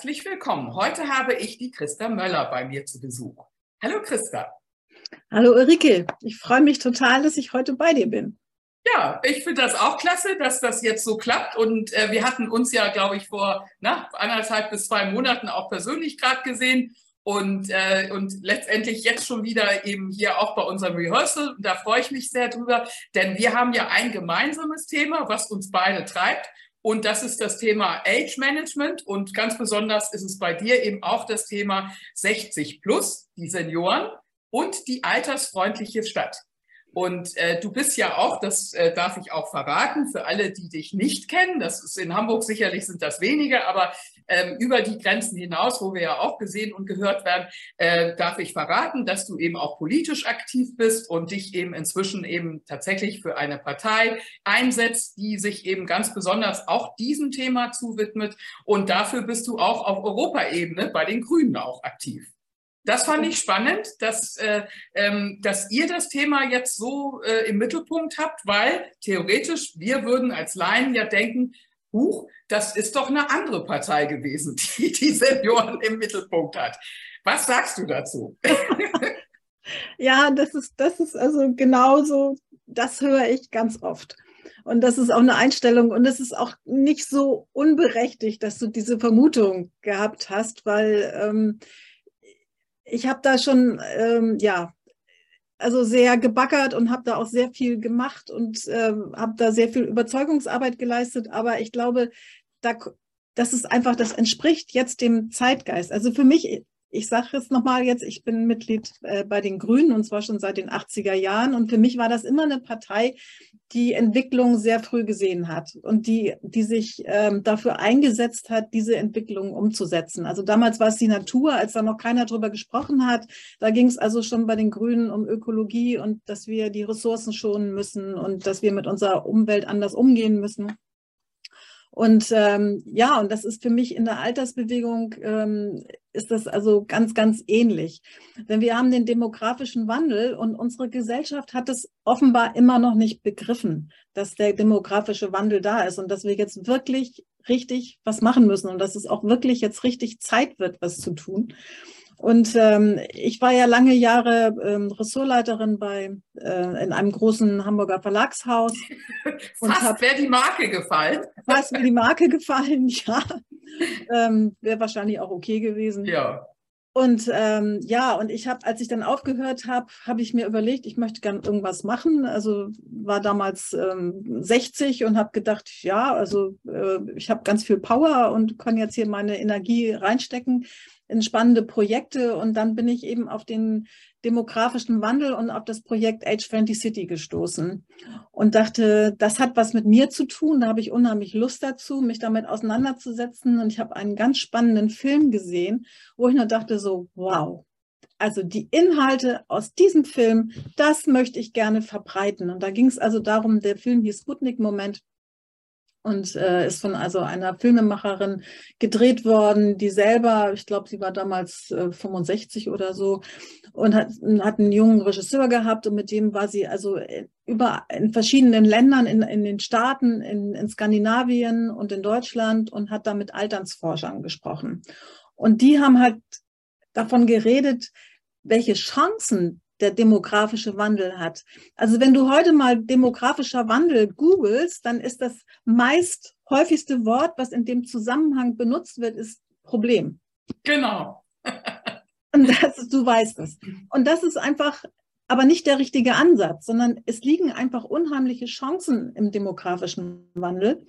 Herzlich willkommen. Heute habe ich die Christa Möller bei mir zu Besuch. Hallo Christa. Hallo Ulrike. Ich freue mich total, dass ich heute bei dir bin. Ja, ich finde das auch klasse, dass das jetzt so klappt. Und äh, wir hatten uns ja, glaube ich, vor na, anderthalb bis zwei Monaten auch persönlich gerade gesehen. Und, äh, und letztendlich jetzt schon wieder eben hier auch bei unserem Rehearsal. Und da freue ich mich sehr drüber, denn wir haben ja ein gemeinsames Thema, was uns beide treibt. Und das ist das Thema Age Management. Und ganz besonders ist es bei dir eben auch das Thema 60 plus, die Senioren und die altersfreundliche Stadt. Und äh, du bist ja auch, das äh, darf ich auch verraten, für alle, die dich nicht kennen, das ist in Hamburg sicherlich sind das wenige, aber ähm, über die Grenzen hinaus, wo wir ja auch gesehen und gehört werden, äh, darf ich verraten, dass du eben auch politisch aktiv bist und dich eben inzwischen eben tatsächlich für eine Partei einsetzt, die sich eben ganz besonders auch diesem Thema zuwidmet. Und dafür bist du auch auf Europaebene bei den Grünen auch aktiv. Das fand ich spannend, dass, äh, ähm, dass ihr das Thema jetzt so äh, im Mittelpunkt habt, weil theoretisch wir würden als Laien ja denken, huch, das ist doch eine andere Partei gewesen, die die Senioren im Mittelpunkt hat. Was sagst du dazu? ja, das ist, das ist also genauso, das höre ich ganz oft. Und das ist auch eine Einstellung und es ist auch nicht so unberechtigt, dass du diese Vermutung gehabt hast, weil ähm, ich habe da schon, ähm, ja, also sehr gebackert und habe da auch sehr viel gemacht und ähm, habe da sehr viel Überzeugungsarbeit geleistet. Aber ich glaube, da, das ist einfach, das entspricht jetzt dem Zeitgeist. Also für mich ich sage es nochmal jetzt, ich bin Mitglied äh, bei den Grünen und zwar schon seit den 80er Jahren. Und für mich war das immer eine Partei, die Entwicklung sehr früh gesehen hat und die, die sich ähm, dafür eingesetzt hat, diese Entwicklung umzusetzen. Also damals war es die Natur, als da noch keiner drüber gesprochen hat. Da ging es also schon bei den Grünen um Ökologie und dass wir die Ressourcen schonen müssen und dass wir mit unserer Umwelt anders umgehen müssen. Und ähm, ja, und das ist für mich in der Altersbewegung, ähm, ist das also ganz, ganz ähnlich. Denn wir haben den demografischen Wandel und unsere Gesellschaft hat es offenbar immer noch nicht begriffen, dass der demografische Wandel da ist und dass wir jetzt wirklich richtig was machen müssen und dass es auch wirklich jetzt richtig Zeit wird, was zu tun. Und ähm, ich war ja lange Jahre ähm, Ressortleiterin bei äh, in einem großen Hamburger Verlagshaus. fast wäre die Marke gefallen. Fast wäre die Marke gefallen, ja. Ähm, wäre wahrscheinlich auch okay gewesen. Ja. Und ähm, ja, und ich habe, als ich dann aufgehört habe, habe ich mir überlegt, ich möchte gern irgendwas machen. Also war damals ähm, 60 und habe gedacht, ja, also äh, ich habe ganz viel Power und kann jetzt hier meine Energie reinstecken in spannende Projekte. Und dann bin ich eben auf den demografischen Wandel und auf das Projekt Age Friendly City gestoßen und dachte, das hat was mit mir zu tun. Da habe ich unheimlich Lust dazu, mich damit auseinanderzusetzen. Und ich habe einen ganz spannenden Film gesehen, wo ich nur dachte so, wow. Also die Inhalte aus diesem Film, das möchte ich gerne verbreiten. Und da ging es also darum, der Film hieß Sputnik-Moment und äh, ist von also einer Filmemacherin gedreht worden, die selber, ich glaube, sie war damals äh, 65 oder so und hat, hat einen jungen Regisseur gehabt und mit dem war sie also äh, über in verschiedenen Ländern, in, in den Staaten, in, in Skandinavien und in Deutschland und hat da mit Alternsforschern gesprochen. Und die haben halt davon geredet, welche Chancen der demografische Wandel hat. Also wenn du heute mal demografischer Wandel googelst, dann ist das meist häufigste Wort, was in dem Zusammenhang benutzt wird, ist Problem. Genau. Und das, du weißt es. Und das ist einfach aber nicht der richtige Ansatz, sondern es liegen einfach unheimliche Chancen im demografischen Wandel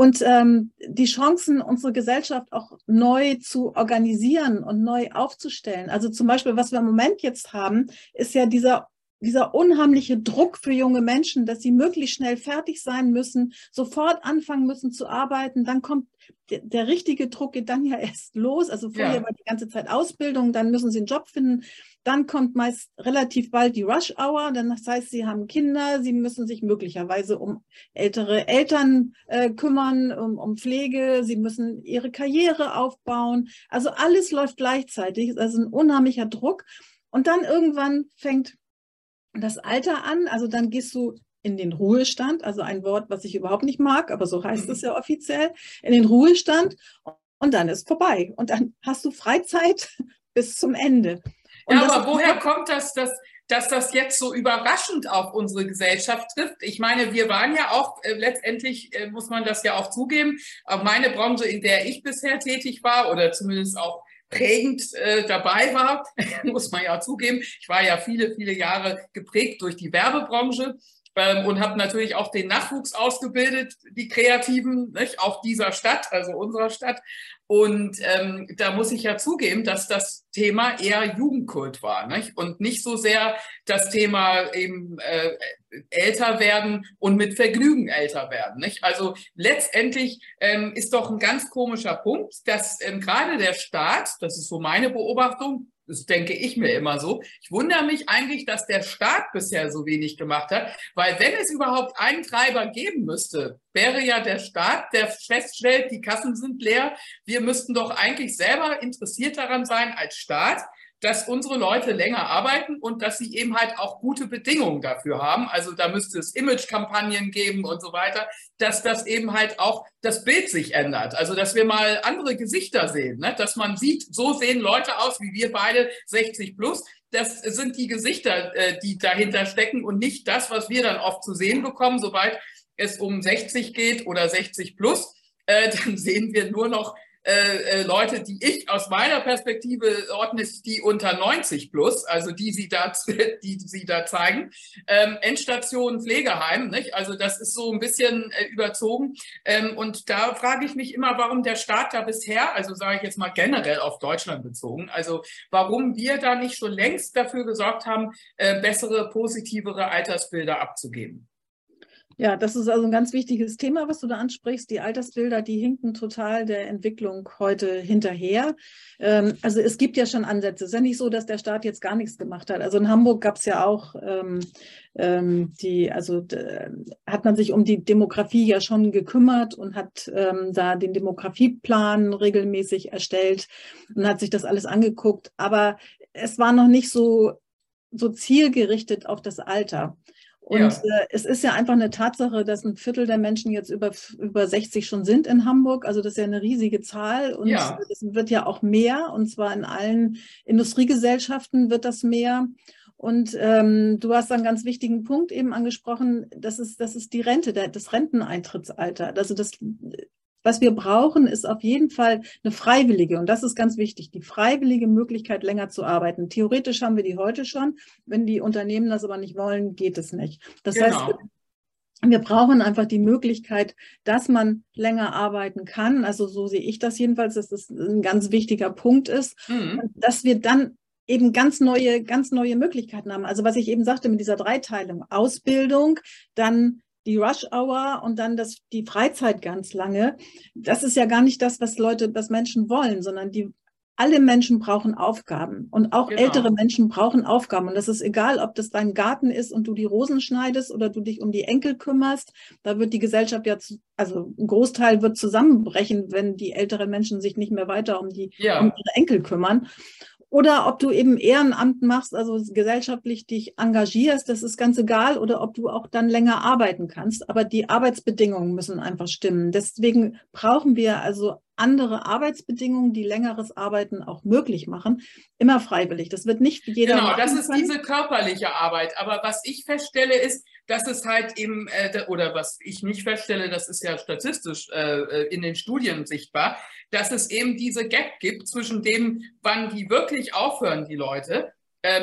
und ähm, die Chancen, unsere Gesellschaft auch neu zu organisieren und neu aufzustellen. Also zum Beispiel, was wir im Moment jetzt haben, ist ja dieser dieser unheimliche Druck für junge Menschen, dass sie möglichst schnell fertig sein müssen, sofort anfangen müssen zu arbeiten, dann kommt der, der richtige Druck geht dann ja erst los. Also vorher ja. war die ganze Zeit Ausbildung, dann müssen sie einen Job finden, dann kommt meist relativ bald die Rush Hour, dann das heißt, sie haben Kinder, sie müssen sich möglicherweise um ältere Eltern äh, kümmern, um, um Pflege, sie müssen ihre Karriere aufbauen. Also alles läuft gleichzeitig, also ein unheimlicher Druck. Und dann irgendwann fängt das Alter an, also dann gehst du in den Ruhestand, also ein Wort, was ich überhaupt nicht mag, aber so heißt es ja offiziell, in den Ruhestand. und dann ist vorbei. Und dann hast du Freizeit bis zum Ende. Und ja, aber woher kommt das, dass, dass das jetzt so überraschend auf unsere Gesellschaft trifft? Ich meine, wir waren ja auch, äh, letztendlich äh, muss man das ja auch zugeben, auch meine Branche, in der ich bisher tätig war oder zumindest auch prägend äh, dabei war, muss man ja zugeben. Ich war ja viele, viele Jahre geprägt durch die Werbebranche ähm, und habe natürlich auch den Nachwuchs ausgebildet, die Kreativen, nicht? auch dieser Stadt, also unserer Stadt. Und ähm, da muss ich ja zugeben, dass das Thema eher Jugendkult war nicht? und nicht so sehr das Thema eben äh, älter werden und mit Vergnügen älter werden. Nicht? Also letztendlich ähm, ist doch ein ganz komischer Punkt, dass ähm, gerade der Staat, das ist so meine Beobachtung, das denke ich mir immer so. Ich wundere mich eigentlich, dass der Staat bisher so wenig gemacht hat, weil wenn es überhaupt einen Treiber geben müsste, wäre ja der Staat, der feststellt, die Kassen sind leer. Wir müssten doch eigentlich selber interessiert daran sein als Staat, dass unsere Leute länger arbeiten und dass sie eben halt auch gute Bedingungen dafür haben. Also da müsste es Imagekampagnen geben und so weiter, dass das eben halt auch das Bild sich ändert. Also dass wir mal andere Gesichter sehen, ne? dass man sieht, so sehen Leute aus wie wir beide 60 plus. Das sind die Gesichter, äh, die dahinter stecken und nicht das, was wir dann oft zu sehen bekommen, sobald es um 60 geht oder 60 plus. Äh, dann sehen wir nur noch äh, äh, Leute, die ich aus meiner Perspektive ordne, die unter 90 plus, also die sie da, die sie da zeigen. Ähm, Endstation Pflegeheim, nicht? Also das ist so ein bisschen äh, überzogen. Ähm, und da frage ich mich immer, warum der Staat da bisher, also sage ich jetzt mal generell auf Deutschland bezogen, also warum wir da nicht schon längst dafür gesorgt haben, äh, bessere, positivere Altersbilder abzugeben. Ja, das ist also ein ganz wichtiges Thema, was du da ansprichst. Die Altersbilder, die hinken total der Entwicklung heute hinterher. Ähm, also es gibt ja schon Ansätze. Es ist ja nicht so, dass der Staat jetzt gar nichts gemacht hat. Also in Hamburg gab es ja auch ähm, ähm, die, also hat man sich um die Demografie ja schon gekümmert und hat ähm, da den Demografieplan regelmäßig erstellt und hat sich das alles angeguckt. Aber es war noch nicht so so zielgerichtet auf das Alter. Und ja. äh, es ist ja einfach eine Tatsache, dass ein Viertel der Menschen jetzt über, über 60 schon sind in Hamburg. Also das ist ja eine riesige Zahl und ja. das wird ja auch mehr. Und zwar in allen Industriegesellschaften wird das mehr. Und ähm, du hast einen ganz wichtigen Punkt eben angesprochen, das ist, das ist die Rente, der, das Renteneintrittsalter. Also das was wir brauchen, ist auf jeden Fall eine freiwillige, und das ist ganz wichtig, die freiwillige Möglichkeit, länger zu arbeiten. Theoretisch haben wir die heute schon. Wenn die Unternehmen das aber nicht wollen, geht es nicht. Das genau. heißt, wir brauchen einfach die Möglichkeit, dass man länger arbeiten kann. Also so sehe ich das jedenfalls, dass das ein ganz wichtiger Punkt ist, mhm. dass wir dann eben ganz neue, ganz neue Möglichkeiten haben. Also was ich eben sagte mit dieser Dreiteilung, Ausbildung, dann die Rush Hour und dann das, die Freizeit ganz lange. Das ist ja gar nicht das, was Leute, was Menschen wollen, sondern die, alle Menschen brauchen Aufgaben und auch genau. ältere Menschen brauchen Aufgaben. Und das ist egal, ob das dein Garten ist und du die Rosen schneidest oder du dich um die Enkel kümmerst. Da wird die Gesellschaft ja, zu, also ein Großteil wird zusammenbrechen, wenn die älteren Menschen sich nicht mehr weiter um die ja. um ihre Enkel kümmern oder ob du eben Ehrenamt machst, also gesellschaftlich dich engagierst, das ist ganz egal, oder ob du auch dann länger arbeiten kannst. Aber die Arbeitsbedingungen müssen einfach stimmen. Deswegen brauchen wir also andere Arbeitsbedingungen, die längeres Arbeiten auch möglich machen, immer freiwillig. Das wird nicht jeder. Genau, das ist können. diese körperliche Arbeit. Aber was ich feststelle, ist, dass es halt eben, äh, oder was ich nicht feststelle, das ist ja statistisch äh, äh, in den Studien sichtbar, dass es eben diese Gap gibt zwischen dem, wann die wirklich aufhören, die Leute,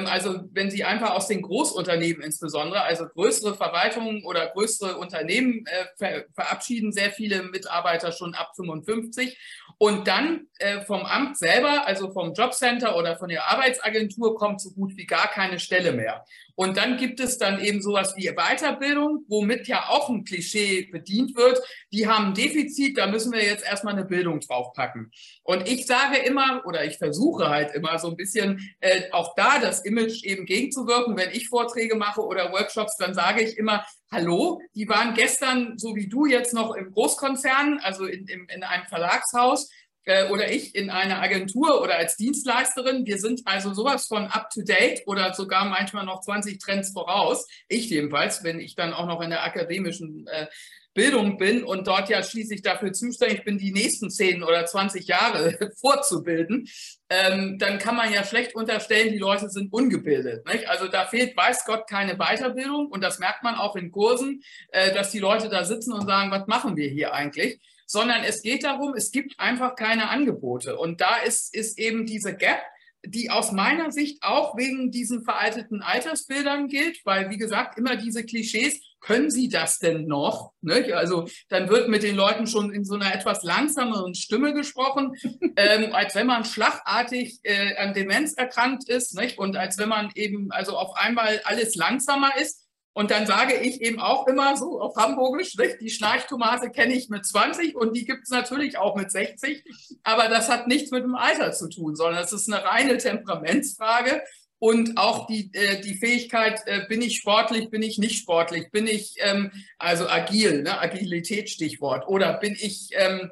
also wenn Sie einfach aus den Großunternehmen insbesondere, also größere Verwaltungen oder größere Unternehmen äh, ver verabschieden sehr viele Mitarbeiter schon ab 55 und dann äh, vom Amt selber, also vom Jobcenter oder von der Arbeitsagentur kommt so gut wie gar keine Stelle mehr. Und dann gibt es dann eben sowas wie Weiterbildung, womit ja auch ein Klischee bedient wird. Die haben ein Defizit, da müssen wir jetzt erstmal eine Bildung draufpacken. Und ich sage immer, oder ich versuche halt immer so ein bisschen äh, auch da das Image eben gegenzuwirken. Wenn ich Vorträge mache oder Workshops, dann sage ich immer, hallo, die waren gestern, so wie du jetzt noch im Großkonzern, also in, in, in einem Verlagshaus äh, oder ich in einer Agentur oder als Dienstleisterin. Wir sind also sowas von up-to-date oder sogar manchmal noch 20 Trends voraus. Ich jedenfalls, wenn ich dann auch noch in der akademischen äh, Bildung bin und dort ja schließlich dafür zuständig bin, die nächsten 10 oder 20 Jahre vorzubilden, ähm, dann kann man ja schlecht unterstellen, die Leute sind ungebildet. Nicht? Also da fehlt, weiß Gott, keine Weiterbildung und das merkt man auch in Kursen, äh, dass die Leute da sitzen und sagen, was machen wir hier eigentlich? Sondern es geht darum, es gibt einfach keine Angebote. Und da ist, ist eben diese Gap, die aus meiner Sicht auch wegen diesen veralteten Altersbildern gilt, weil, wie gesagt, immer diese Klischees, können Sie das denn noch? Ne? Also dann wird mit den Leuten schon in so einer etwas langsameren Stimme gesprochen, ähm, als wenn man schlagartig äh, an Demenz erkrankt ist nicht? und als wenn man eben also auf einmal alles langsamer ist. Und dann sage ich eben auch immer so auf Hamburgisch, die Schnarchtomate kenne ich mit 20 und die gibt es natürlich auch mit 60. Aber das hat nichts mit dem Alter zu tun, sondern es ist eine reine Temperamentsfrage und auch die, äh, die Fähigkeit, äh, bin ich sportlich, bin ich nicht sportlich, bin ich ähm, also agil, ne? Agilität Stichwort, oder bin ich ähm,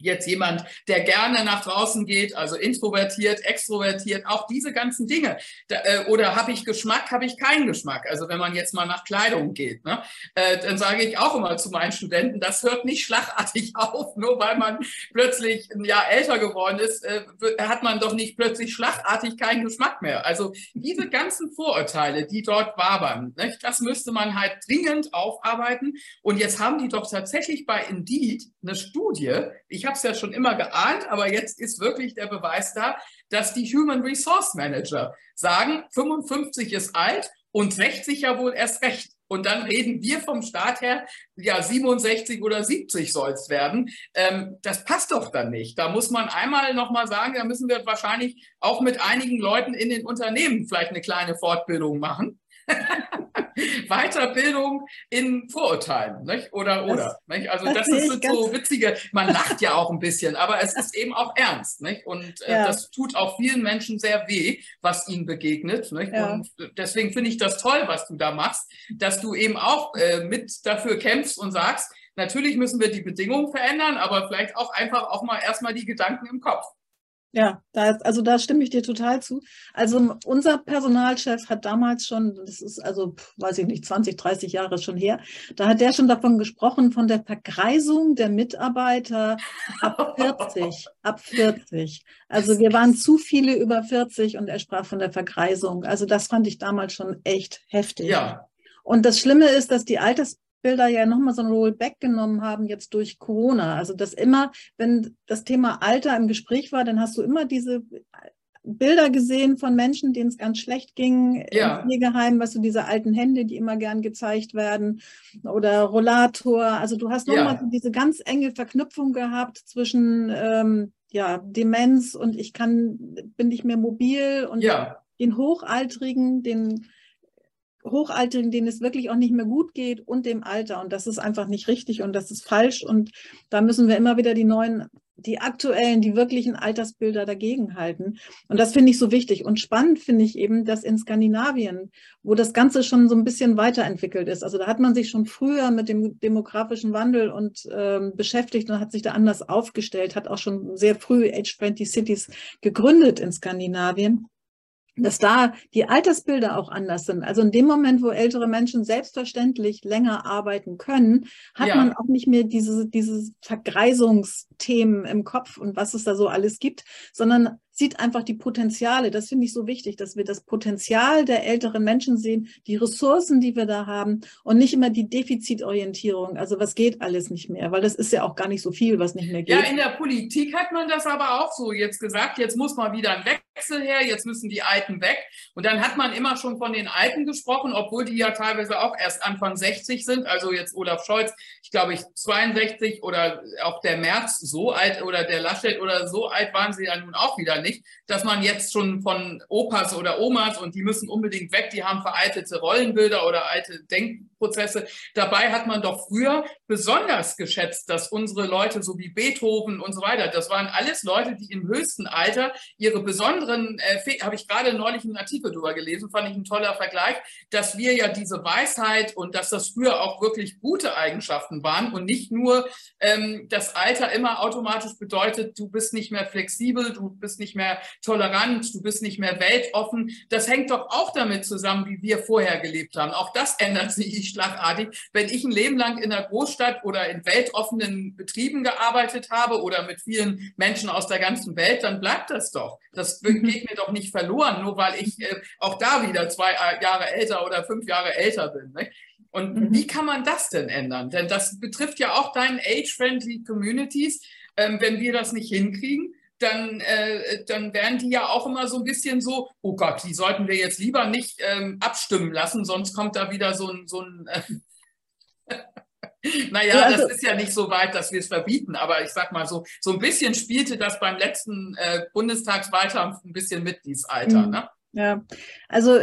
jetzt jemand, der gerne nach draußen geht, also introvertiert, extrovertiert, auch diese ganzen Dinge. Da, äh, oder habe ich Geschmack, habe ich keinen Geschmack? Also wenn man jetzt mal nach Kleidung geht, ne? äh, dann sage ich auch immer zu meinen Studenten, das hört nicht schlagartig auf, nur weil man plötzlich ein Jahr älter geworden ist, äh, hat man doch nicht plötzlich schlagartig keinen Geschmack mehr. Also diese ganzen Vorurteile, die dort wabern, ne? das müsste man halt dringend aufarbeiten. Und jetzt haben die doch tatsächlich bei Indeed eine Studie, ich habe es ja schon immer geahnt, aber jetzt ist wirklich der Beweis da, dass die Human Resource Manager sagen, 55 ist alt und 60 ja wohl erst recht. Und dann reden wir vom Staat her, ja, 67 oder 70 soll es werden. Ähm, das passt doch dann nicht. Da muss man einmal nochmal sagen, da müssen wir wahrscheinlich auch mit einigen Leuten in den Unternehmen vielleicht eine kleine Fortbildung machen. Weiterbildung in Vorurteilen, nicht? oder, oder. Das, nicht? Also das, das ist so witzige, man lacht ja auch ein bisschen, aber es ist eben auch ernst. Nicht? Und äh, ja. das tut auch vielen Menschen sehr weh, was ihnen begegnet. Nicht? Ja. Und deswegen finde ich das toll, was du da machst, dass du eben auch äh, mit dafür kämpfst und sagst, natürlich müssen wir die Bedingungen verändern, aber vielleicht auch einfach auch mal erstmal die Gedanken im Kopf. Ja, da, also da stimme ich dir total zu. Also unser Personalchef hat damals schon, das ist also, weiß ich nicht, 20, 30 Jahre schon her, da hat der schon davon gesprochen, von der Vergreisung der Mitarbeiter ab 40, ab 40. Also wir waren zu viele über 40 und er sprach von der Vergreisung. Also das fand ich damals schon echt heftig. Ja. Und das Schlimme ist, dass die Alters Bilder ja nochmal so ein Rollback genommen haben jetzt durch Corona. Also dass immer, wenn das Thema Alter im Gespräch war, dann hast du immer diese Bilder gesehen von Menschen, denen es ganz schlecht ging ja. im Pflegeheim, was du diese alten Hände, die immer gern gezeigt werden, oder Rollator. Also du hast nochmal ja. diese ganz enge Verknüpfung gehabt zwischen ähm, ja, Demenz und ich kann, bin nicht mehr mobil und ja. den Hochaltrigen, den Hochaltrigen, denen es wirklich auch nicht mehr gut geht und dem Alter. Und das ist einfach nicht richtig und das ist falsch. Und da müssen wir immer wieder die neuen, die aktuellen, die wirklichen Altersbilder dagegen halten. Und das finde ich so wichtig. Und spannend finde ich eben, dass in Skandinavien, wo das Ganze schon so ein bisschen weiterentwickelt ist, also da hat man sich schon früher mit dem demografischen Wandel und ähm, beschäftigt und hat sich da anders aufgestellt, hat auch schon sehr früh Age 20 Cities gegründet in Skandinavien dass da die Altersbilder auch anders sind. Also in dem Moment, wo ältere Menschen selbstverständlich länger arbeiten können, hat ja. man auch nicht mehr diese, diese Vergreisungsthemen im Kopf und was es da so alles gibt, sondern sieht einfach die Potenziale. Das finde ich so wichtig, dass wir das Potenzial der älteren Menschen sehen, die Ressourcen, die wir da haben und nicht immer die Defizitorientierung. Also was geht alles nicht mehr, weil das ist ja auch gar nicht so viel, was nicht mehr geht. Ja, in der Politik hat man das aber auch so jetzt gesagt, jetzt muss mal wieder ein Wechsel her, jetzt müssen die Alten weg. Und dann hat man immer schon von den Alten gesprochen, obwohl die ja teilweise auch erst Anfang 60 sind. Also jetzt Olaf Scholz, ich glaube ich 62 oder auch der März so alt oder der Laschet oder so alt waren sie ja nun auch wieder nicht nicht, dass man jetzt schon von Opas oder Omas und die müssen unbedingt weg, die haben veraltete Rollenbilder oder alte Denkprozesse. Dabei hat man doch früher besonders geschätzt, dass unsere Leute, so wie Beethoven und so weiter, das waren alles Leute, die im höchsten Alter ihre besonderen, äh, habe ich gerade neulich einen Artikel drüber gelesen, fand ich ein toller Vergleich, dass wir ja diese Weisheit und dass das früher auch wirklich gute Eigenschaften waren und nicht nur ähm, das Alter immer automatisch bedeutet, du bist nicht mehr flexibel, du bist nicht mehr tolerant, du bist nicht mehr weltoffen. Das hängt doch auch damit zusammen, wie wir vorher gelebt haben. Auch das ändert sich schlagartig. Wenn ich ein Leben lang in einer Großstadt oder in weltoffenen Betrieben gearbeitet habe oder mit vielen Menschen aus der ganzen Welt, dann bleibt das doch. Das mhm. geht mir doch nicht verloren, nur weil ich äh, auch da wieder zwei äh, Jahre älter oder fünf Jahre älter bin. Ne? Und mhm. wie kann man das denn ändern? Denn das betrifft ja auch deinen age-friendly Communities. Ähm, wenn wir das nicht hinkriegen, dann, äh, dann werden die ja auch immer so ein bisschen so, oh Gott, die sollten wir jetzt lieber nicht ähm, abstimmen lassen, sonst kommt da wieder so ein, so ein äh, naja, ja, also, das ist ja nicht so weit, dass wir es verbieten, aber ich sag mal so, so ein bisschen spielte das beim letzten äh, Bundestagswahlkampf ein bisschen mit, dieses Alter. Mhm. Ne? Ja, also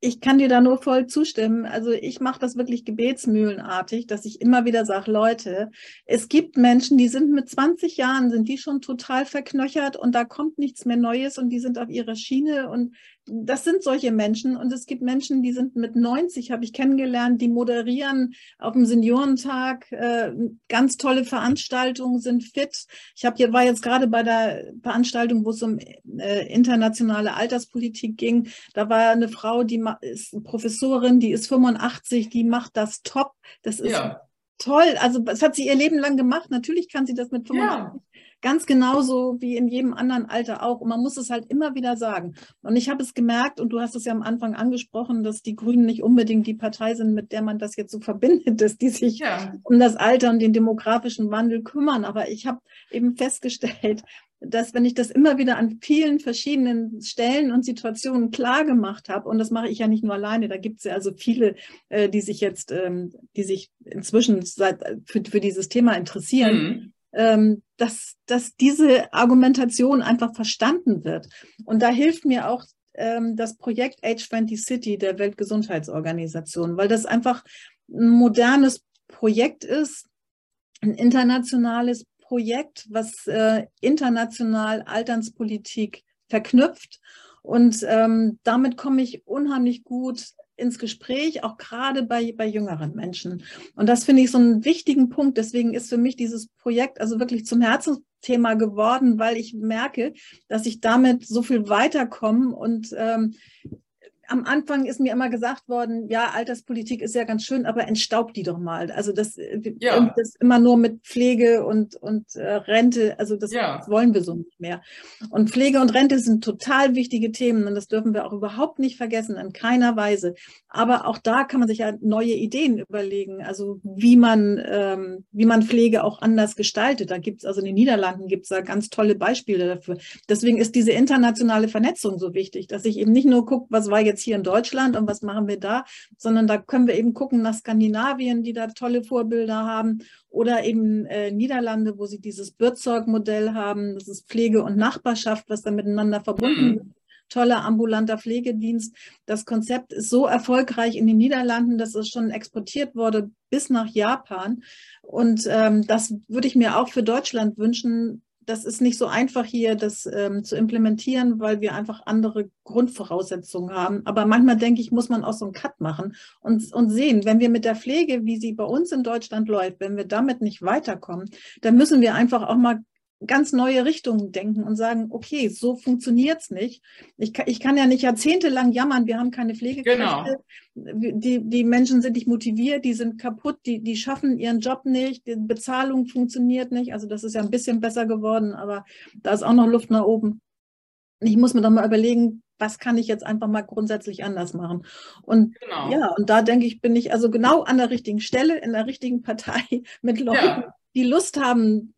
ich kann dir da nur voll zustimmen. Also ich mache das wirklich gebetsmühlenartig, dass ich immer wieder sage, Leute, es gibt Menschen, die sind mit 20 Jahren, sind die schon total verknöchert und da kommt nichts mehr Neues und die sind auf ihrer Schiene und das sind solche Menschen und es gibt Menschen, die sind mit 90, habe ich kennengelernt, die moderieren auf dem Seniorentag äh, ganz tolle Veranstaltungen, sind fit. Ich habe hier war jetzt gerade bei der Veranstaltung, wo es um äh, internationale Alterspolitik ging. Da war eine Frau, die ist Professorin, die ist 85, die macht das top. Das ist ja. toll. Also das hat sie ihr Leben lang gemacht. Natürlich kann sie das mit 85. Ganz genauso wie in jedem anderen Alter auch. Und man muss es halt immer wieder sagen. Und ich habe es gemerkt, und du hast es ja am Anfang angesprochen, dass die Grünen nicht unbedingt die Partei sind, mit der man das jetzt so verbindet, dass die sich ja. um das Alter und den demografischen Wandel kümmern. Aber ich habe eben festgestellt, dass wenn ich das immer wieder an vielen verschiedenen Stellen und Situationen klar gemacht habe, und das mache ich ja nicht nur alleine, da gibt es ja also viele, äh, die sich jetzt, ähm, die sich inzwischen seit, für, für dieses Thema interessieren, mhm dass, dass diese Argumentation einfach verstanden wird. Und da hilft mir auch ähm, das Projekt Age20 City der Weltgesundheitsorganisation, weil das einfach ein modernes Projekt ist, ein internationales Projekt, was äh, international Alternspolitik verknüpft. Und ähm, damit komme ich unheimlich gut ins Gespräch, auch gerade bei, bei jüngeren Menschen. Und das finde ich so einen wichtigen Punkt. Deswegen ist für mich dieses Projekt also wirklich zum Herzensthema geworden, weil ich merke, dass ich damit so viel weiterkomme und ähm, am Anfang ist mir immer gesagt worden, ja, Alterspolitik ist ja ganz schön, aber entstaubt die doch mal. Also das, äh, ja. das immer nur mit Pflege und, und äh, Rente, also das ja. wollen wir so nicht mehr. Und Pflege und Rente sind total wichtige Themen und das dürfen wir auch überhaupt nicht vergessen, in keiner Weise. Aber auch da kann man sich ja neue Ideen überlegen, also wie man, ähm, wie man Pflege auch anders gestaltet. Da gibt es also in den Niederlanden gibt es da ganz tolle Beispiele dafür. Deswegen ist diese internationale Vernetzung so wichtig, dass ich eben nicht nur gucke, was war jetzt jetzt hier in Deutschland und was machen wir da, sondern da können wir eben gucken nach Skandinavien, die da tolle Vorbilder haben oder eben äh, Niederlande, wo sie dieses Bürzorg-Modell haben, das ist Pflege und Nachbarschaft, was da miteinander verbunden mhm. toller ambulanter Pflegedienst. Das Konzept ist so erfolgreich in den Niederlanden, dass es schon exportiert wurde bis nach Japan. Und ähm, das würde ich mir auch für Deutschland wünschen, das ist nicht so einfach hier, das ähm, zu implementieren, weil wir einfach andere Grundvoraussetzungen haben. Aber manchmal denke ich, muss man auch so einen Cut machen und, und sehen, wenn wir mit der Pflege, wie sie bei uns in Deutschland läuft, wenn wir damit nicht weiterkommen, dann müssen wir einfach auch mal ganz neue Richtungen denken und sagen, okay, so funktioniert es nicht. Ich kann, ich kann ja nicht jahrzehntelang jammern, wir haben keine Pflegekräfte. Genau. Die, die Menschen sind nicht motiviert, die sind kaputt, die, die schaffen ihren Job nicht, die Bezahlung funktioniert nicht. Also das ist ja ein bisschen besser geworden, aber da ist auch noch Luft nach oben. Ich muss mir doch mal überlegen, was kann ich jetzt einfach mal grundsätzlich anders machen? Und genau. ja, und da denke ich, bin ich also genau an der richtigen Stelle, in der richtigen Partei mit Leuten, ja. die Lust haben,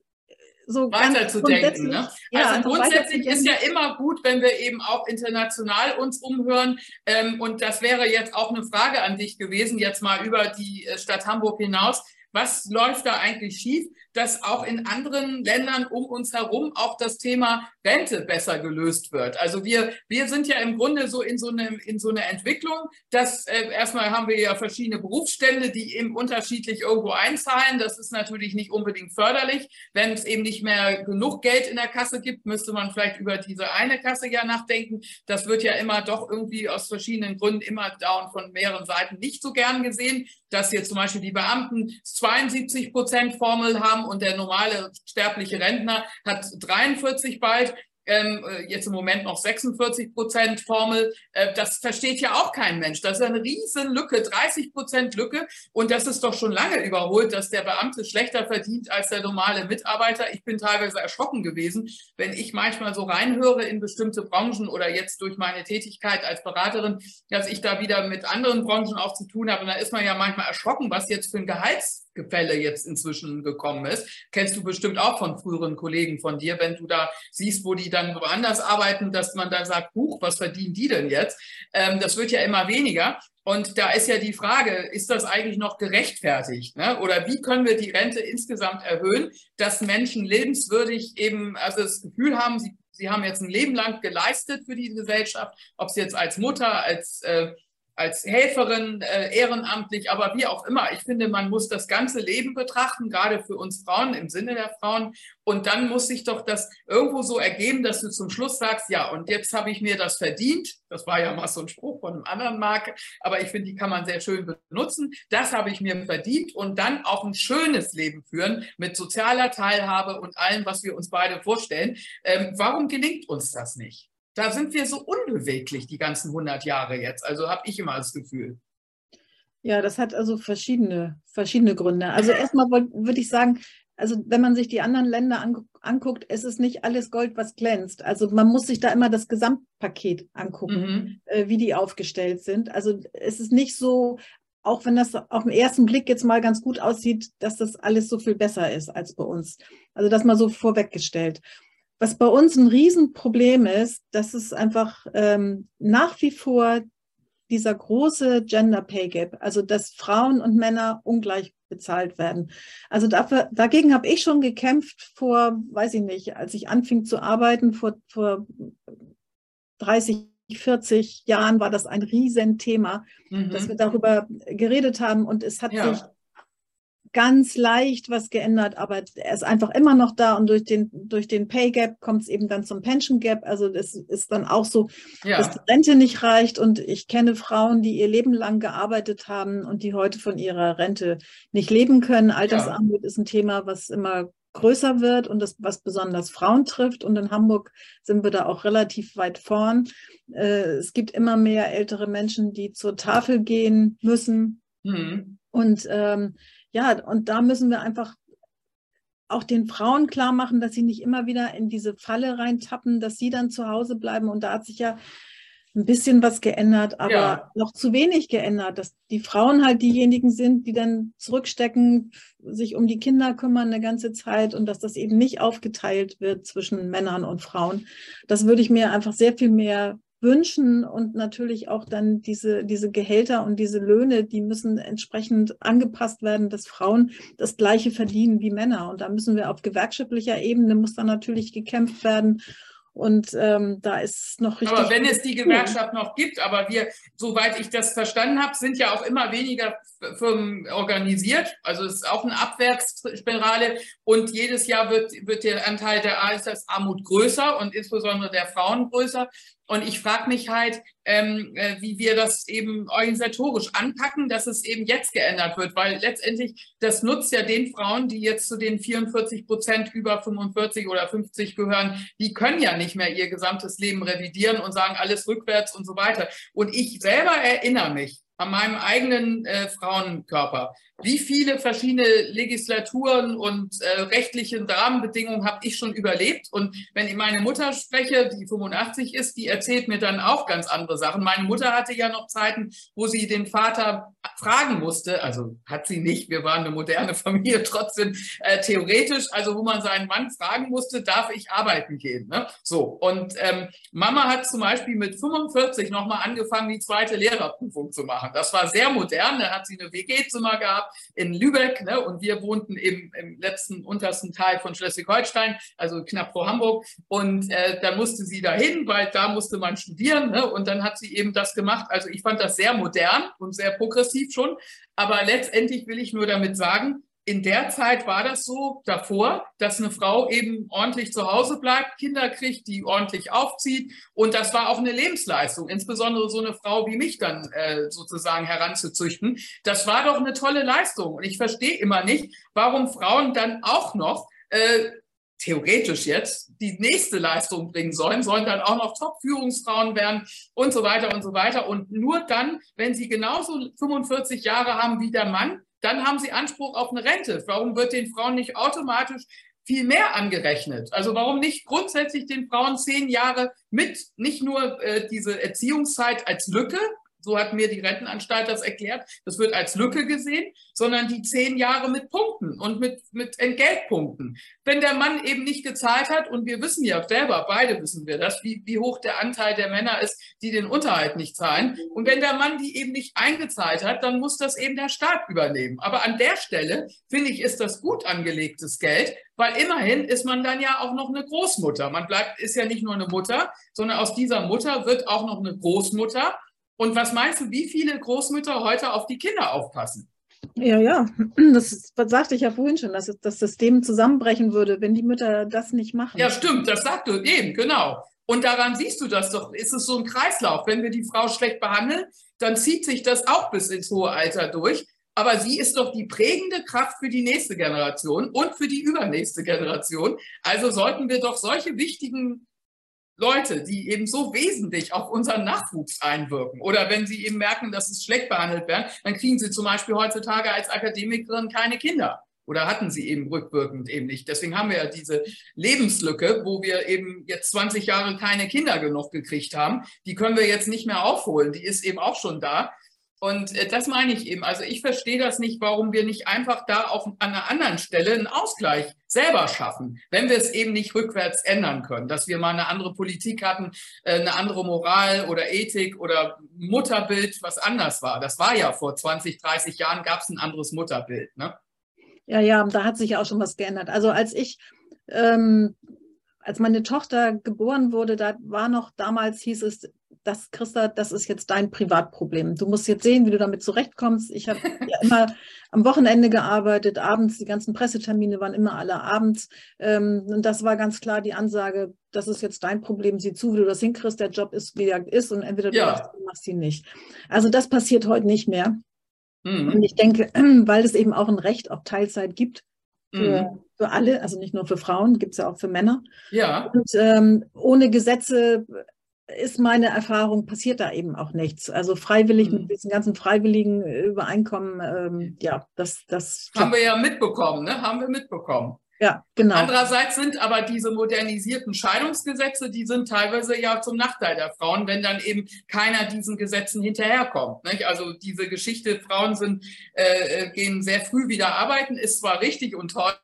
so weiterzudenken. Ne? Ja, also grundsätzlich ist ja immer gut, wenn wir eben auch international uns umhören. Ähm, und das wäre jetzt auch eine Frage an dich gewesen, jetzt mal über die äh, Stadt Hamburg hinaus. Was läuft da eigentlich schief? Dass auch in anderen Ländern um uns herum auch das Thema Rente besser gelöst wird. Also wir, wir sind ja im Grunde so in so eine, in so eine Entwicklung, dass äh, erstmal haben wir ja verschiedene Berufsstände, die eben unterschiedlich irgendwo einzahlen. Das ist natürlich nicht unbedingt förderlich. Wenn es eben nicht mehr genug Geld in der Kasse gibt, müsste man vielleicht über diese eine Kasse ja nachdenken. Das wird ja immer doch irgendwie aus verschiedenen Gründen immer und von mehreren Seiten nicht so gern gesehen, dass hier zum Beispiel die Beamten 72 Prozent Formel haben und der normale sterbliche Rentner hat 43 bald. ähm, äh, jetzt im Moment noch 46 Prozent Formel, äh, das versteht ja auch kein Mensch. Das ist eine riesen Lücke, 30 Prozent Lücke. Und das ist doch schon lange überholt, dass der Beamte schlechter verdient als der normale Mitarbeiter. Ich bin teilweise erschrocken gewesen, wenn ich manchmal so reinhöre in bestimmte Branchen oder jetzt durch meine Tätigkeit als Beraterin, dass ich da wieder mit anderen Branchen auch zu tun habe. Und da ist man ja manchmal erschrocken, was jetzt für ein Gehaltsgefälle jetzt inzwischen gekommen ist. Kennst du bestimmt auch von früheren Kollegen von dir, wenn du da siehst, wo die dann woanders arbeiten, dass man dann sagt, Buch, was verdienen die denn jetzt? Ähm, das wird ja immer weniger. Und da ist ja die Frage, ist das eigentlich noch gerechtfertigt? Ne? Oder wie können wir die Rente insgesamt erhöhen, dass Menschen lebenswürdig eben, also das Gefühl haben, sie, sie haben jetzt ein Leben lang geleistet für die Gesellschaft, ob sie jetzt als Mutter, als äh, als Helferin, äh, ehrenamtlich, aber wie auch immer. Ich finde, man muss das ganze Leben betrachten, gerade für uns Frauen, im Sinne der Frauen. Und dann muss sich doch das irgendwo so ergeben, dass du zum Schluss sagst, ja, und jetzt habe ich mir das verdient. Das war ja mal so ein Spruch von einem anderen Marke, aber ich finde, die kann man sehr schön benutzen. Das habe ich mir verdient und dann auch ein schönes Leben führen mit sozialer Teilhabe und allem, was wir uns beide vorstellen. Ähm, warum gelingt uns das nicht? Da sind wir so unbeweglich die ganzen 100 Jahre jetzt. Also habe ich immer das Gefühl. Ja, das hat also verschiedene, verschiedene Gründe. Also erstmal würde ich sagen, also wenn man sich die anderen Länder anguckt, es ist nicht alles Gold, was glänzt. Also man muss sich da immer das Gesamtpaket angucken, mhm. äh, wie die aufgestellt sind. Also es ist nicht so, auch wenn das auf den ersten Blick jetzt mal ganz gut aussieht, dass das alles so viel besser ist als bei uns. Also das mal so vorweggestellt. Was bei uns ein Riesenproblem ist, dass es einfach ähm, nach wie vor dieser große Gender Pay Gap, also dass Frauen und Männer ungleich bezahlt werden. Also dafür, dagegen habe ich schon gekämpft vor, weiß ich nicht, als ich anfing zu arbeiten, vor, vor 30, 40 Jahren war das ein Riesenthema, mhm. dass wir darüber geredet haben und es hat ja. sich ganz leicht was geändert, aber er ist einfach immer noch da und durch den, durch den Pay Gap kommt es eben dann zum Pension Gap. Also das ist dann auch so, ja. dass die Rente nicht reicht und ich kenne Frauen, die ihr Leben lang gearbeitet haben und die heute von ihrer Rente nicht leben können. Altersarmut ja. ist ein Thema, was immer größer wird und das, was besonders Frauen trifft. Und in Hamburg sind wir da auch relativ weit vorn. Äh, es gibt immer mehr ältere Menschen, die zur Tafel gehen müssen. Mhm. Und ähm, ja, und da müssen wir einfach auch den Frauen klar machen, dass sie nicht immer wieder in diese Falle reintappen, dass sie dann zu Hause bleiben. Und da hat sich ja ein bisschen was geändert, aber ja. noch zu wenig geändert, dass die Frauen halt diejenigen sind, die dann zurückstecken, sich um die Kinder kümmern eine ganze Zeit und dass das eben nicht aufgeteilt wird zwischen Männern und Frauen. Das würde ich mir einfach sehr viel mehr wünschen und natürlich auch dann diese, diese Gehälter und diese Löhne, die müssen entsprechend angepasst werden, dass Frauen das Gleiche verdienen wie Männer. Und da müssen wir auf gewerkschaftlicher Ebene, muss dann natürlich gekämpft werden. Und ähm, da ist noch richtig. Aber wenn es die Gewerkschaft noch gibt, aber wir, soweit ich das verstanden habe, sind ja auch immer weniger Firmen organisiert. Also es ist auch eine Abwärtsspirale. Und jedes Jahr wird, wird der Anteil der Altersarmut größer und insbesondere der Frauen größer. Und ich frage mich halt, ähm, äh, wie wir das eben organisatorisch anpacken, dass es eben jetzt geändert wird, weil letztendlich das nutzt ja den Frauen, die jetzt zu den 44 Prozent über 45 oder 50 gehören, die können ja nicht mehr ihr gesamtes Leben revidieren und sagen alles rückwärts und so weiter. Und ich selber erinnere mich, an meinem eigenen äh, Frauenkörper. Wie viele verschiedene Legislaturen und äh, rechtliche Rahmenbedingungen habe ich schon überlebt? Und wenn ich meine Mutter spreche, die 85 ist, die erzählt mir dann auch ganz andere Sachen. Meine Mutter hatte ja noch Zeiten, wo sie den Vater fragen musste. Also hat sie nicht. Wir waren eine moderne Familie trotzdem äh, theoretisch. Also wo man seinen Mann fragen musste, darf ich arbeiten gehen? Ne? So. Und ähm, Mama hat zum Beispiel mit 45 nochmal angefangen, die zweite Lehrerprüfung zu machen machen. Das war sehr modern. Da hat sie eine WG-Zimmer gehabt in Lübeck ne? und wir wohnten eben im letzten, untersten Teil von Schleswig-Holstein, also knapp vor Hamburg. Und äh, da musste sie dahin, weil da musste man studieren. Ne? Und dann hat sie eben das gemacht. Also ich fand das sehr modern und sehr progressiv schon. Aber letztendlich will ich nur damit sagen, in der Zeit war das so davor, dass eine Frau eben ordentlich zu Hause bleibt, Kinder kriegt, die ordentlich aufzieht. Und das war auch eine Lebensleistung, insbesondere so eine Frau wie mich dann äh, sozusagen heranzuzüchten. Das war doch eine tolle Leistung. Und ich verstehe immer nicht, warum Frauen dann auch noch äh, theoretisch jetzt die nächste Leistung bringen sollen, sollen dann auch noch Top-Führungsfrauen werden und so weiter und so weiter. Und nur dann, wenn sie genauso 45 Jahre haben wie der Mann, dann haben sie Anspruch auf eine Rente. Warum wird den Frauen nicht automatisch viel mehr angerechnet? Also warum nicht grundsätzlich den Frauen zehn Jahre mit, nicht nur äh, diese Erziehungszeit als Lücke, so hat mir die Rentenanstalt das erklärt, das wird als Lücke gesehen, sondern die zehn Jahre mit Punkten und mit, mit Entgeltpunkten. Wenn der Mann eben nicht gezahlt hat, und wir wissen ja selber, beide wissen wir das, wie, wie hoch der Anteil der Männer ist, die den Unterhalt nicht zahlen. Und wenn der Mann die eben nicht eingezahlt hat, dann muss das eben der Staat übernehmen. Aber an der Stelle, finde ich, ist das gut angelegtes Geld, weil immerhin ist man dann ja auch noch eine Großmutter. Man bleibt, ist ja nicht nur eine Mutter, sondern aus dieser Mutter wird auch noch eine Großmutter. Und was meinst du, wie viele Großmütter heute auf die Kinder aufpassen? Ja, ja, das, das sagte ich ja vorhin schon, dass das System zusammenbrechen würde, wenn die Mütter das nicht machen. Ja, stimmt, das sagst du eben, genau. Und daran siehst du das doch, ist es so ein Kreislauf. Wenn wir die Frau schlecht behandeln, dann zieht sich das auch bis ins hohe Alter durch. Aber sie ist doch die prägende Kraft für die nächste Generation und für die übernächste Generation. Also sollten wir doch solche wichtigen Leute, die eben so wesentlich auf unseren Nachwuchs einwirken. Oder wenn sie eben merken, dass es schlecht behandelt werden, dann kriegen sie zum Beispiel heutzutage als Akademikerin keine Kinder. Oder hatten sie eben rückwirkend eben nicht. Deswegen haben wir ja diese Lebenslücke, wo wir eben jetzt 20 Jahre keine Kinder genug gekriegt haben. Die können wir jetzt nicht mehr aufholen. Die ist eben auch schon da. Und äh, das meine ich eben. Also ich verstehe das nicht, warum wir nicht einfach da auf, an einer anderen Stelle einen Ausgleich selber schaffen, wenn wir es eben nicht rückwärts ändern können, dass wir mal eine andere Politik hatten, äh, eine andere Moral oder Ethik oder Mutterbild, was anders war. Das war ja vor 20, 30 Jahren gab es ein anderes Mutterbild. Ne? Ja, ja, da hat sich ja auch schon was geändert. Also als ich ähm, als meine Tochter geboren wurde, da war noch damals hieß es, das, Christa, das ist jetzt dein Privatproblem. Du musst jetzt sehen, wie du damit zurechtkommst. Ich habe ja immer am Wochenende gearbeitet, abends, die ganzen Pressetermine waren immer alle abends. Ähm, und das war ganz klar die Ansage, das ist jetzt dein Problem, sieh zu, wie du das hinkriegst, der Job ist, wie er ist und entweder du ja. machst, du machst ihn nicht. Also das passiert heute nicht mehr. Mhm. Und ich denke, weil es eben auch ein Recht auf Teilzeit gibt, für, mhm. für alle, also nicht nur für Frauen, gibt es ja auch für Männer. Ja. Und ähm, ohne Gesetze ist meine Erfahrung, passiert da eben auch nichts. Also freiwillig mhm. mit diesen ganzen freiwilligen Übereinkommen, ähm, ja, das, das. Haben wir ja mitbekommen, ne? Haben wir mitbekommen. Ja, genau. Andererseits sind aber diese modernisierten Scheidungsgesetze, die sind teilweise ja zum Nachteil der Frauen, wenn dann eben keiner diesen Gesetzen hinterherkommt. Nicht? Also diese Geschichte, Frauen sind, äh, äh gehen sehr früh wieder arbeiten, ist zwar richtig und toll,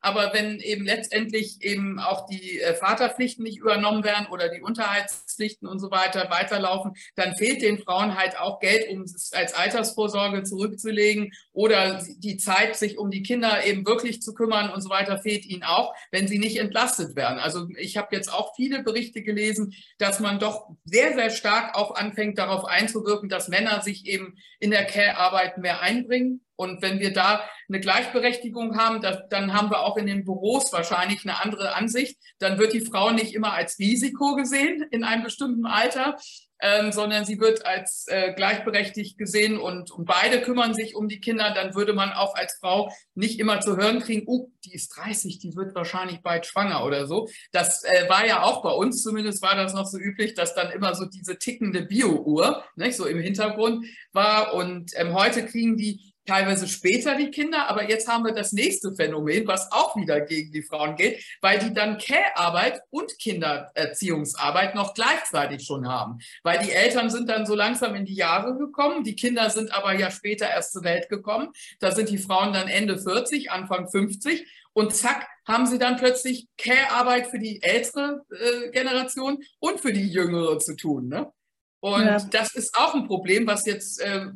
aber wenn eben letztendlich eben auch die äh, Vaterpflichten nicht übernommen werden oder die Unterhaltspflichten und so weiter weiterlaufen, dann fehlt den Frauen halt auch Geld, um es als Altersvorsorge zurückzulegen oder die Zeit, sich um die Kinder eben wirklich zu kümmern und so weiter, fehlt ihnen auch, wenn sie nicht entlastet werden. Also ich habe jetzt auch viele Berichte gelesen, dass man doch sehr, sehr stark auch anfängt, darauf einzuwirken, dass Männer sich eben in der Care-Arbeit mehr einbringen und wenn wir da eine Gleichberechtigung haben, das, dann haben wir auch in den Büros wahrscheinlich eine andere Ansicht. Dann wird die Frau nicht immer als Risiko gesehen in einem bestimmten Alter, ähm, sondern sie wird als äh, gleichberechtigt gesehen und, und beide kümmern sich um die Kinder. Dann würde man auch als Frau nicht immer zu hören kriegen, oh, die ist 30, die wird wahrscheinlich bald schwanger oder so. Das äh, war ja auch bei uns, zumindest war das noch so üblich, dass dann immer so diese tickende Bio-Uhr so im Hintergrund war. Und ähm, heute kriegen die teilweise später die Kinder, aber jetzt haben wir das nächste Phänomen, was auch wieder gegen die Frauen geht, weil die dann Care-Arbeit und Kindererziehungsarbeit noch gleichzeitig schon haben. Weil die Eltern sind dann so langsam in die Jahre gekommen, die Kinder sind aber ja später erst zur Welt gekommen. Da sind die Frauen dann Ende 40, Anfang 50 und zack, haben sie dann plötzlich Care-Arbeit für die ältere äh, Generation und für die jüngere zu tun. Ne? Und ja. das ist auch ein Problem, was jetzt äh,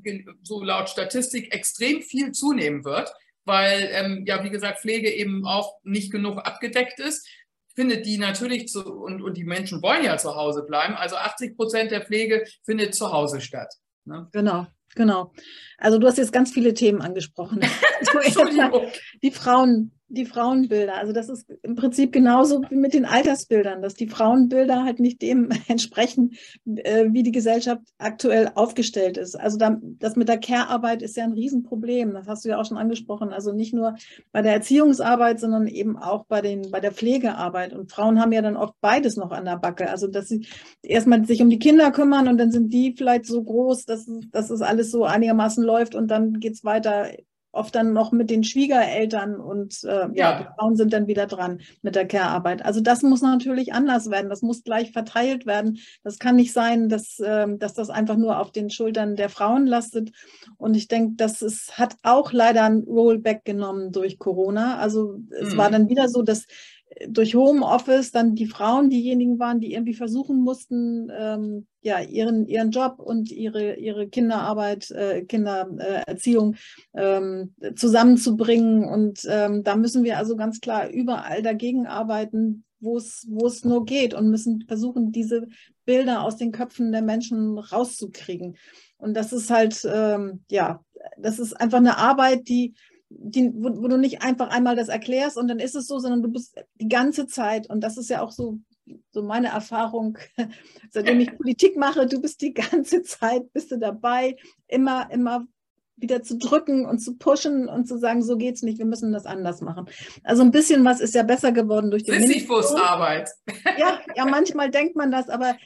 so laut Statistik extrem viel zunehmen wird, weil ähm, ja, wie gesagt, Pflege eben auch nicht genug abgedeckt ist. Findet die natürlich zu, und, und die Menschen wollen ja zu Hause bleiben. Also 80 Prozent der Pflege findet zu Hause statt. Ne? Genau, genau. Also du hast jetzt ganz viele Themen angesprochen. die Frauen die Frauenbilder. Also das ist im Prinzip genauso wie mit den Altersbildern, dass die Frauenbilder halt nicht dem entsprechen, äh, wie die Gesellschaft aktuell aufgestellt ist. Also da, das mit der Care-Arbeit ist ja ein Riesenproblem. Das hast du ja auch schon angesprochen. Also nicht nur bei der Erziehungsarbeit, sondern eben auch bei, den, bei der Pflegearbeit. Und Frauen haben ja dann oft beides noch an der Backe. Also dass sie erstmal sich um die Kinder kümmern und dann sind die vielleicht so groß, dass, dass es alles so einigermaßen läuft und dann geht es weiter oft dann noch mit den Schwiegereltern und äh, ja. ja. die Frauen sind dann wieder dran mit der Care-Arbeit. Also das muss natürlich anders werden. Das muss gleich verteilt werden. Das kann nicht sein, dass, äh, dass das einfach nur auf den Schultern der Frauen lastet. Und ich denke, das ist, hat auch leider ein Rollback genommen durch Corona. Also es mhm. war dann wieder so, dass durch Homeoffice dann die Frauen diejenigen waren, die irgendwie versuchen mussten, ähm, ja, ihren, ihren Job und ihre, ihre Kinderarbeit, äh, Kindererziehung ähm, zusammenzubringen. Und ähm, da müssen wir also ganz klar überall dagegen arbeiten, wo es, wo es nur geht und müssen versuchen, diese Bilder aus den Köpfen der Menschen rauszukriegen. Und das ist halt, ähm, ja, das ist einfach eine Arbeit, die, die, wo, wo, du nicht einfach einmal das erklärst und dann ist es so, sondern du bist die ganze Zeit, und das ist ja auch so, so meine Erfahrung, seitdem ich Politik mache, du bist die ganze Zeit, bist du dabei, immer, immer wieder zu drücken und zu pushen und zu sagen, so geht's nicht, wir müssen das anders machen. Also ein bisschen was ist ja besser geworden durch die Sisyphus-Arbeit. Ja, ja, manchmal denkt man das, aber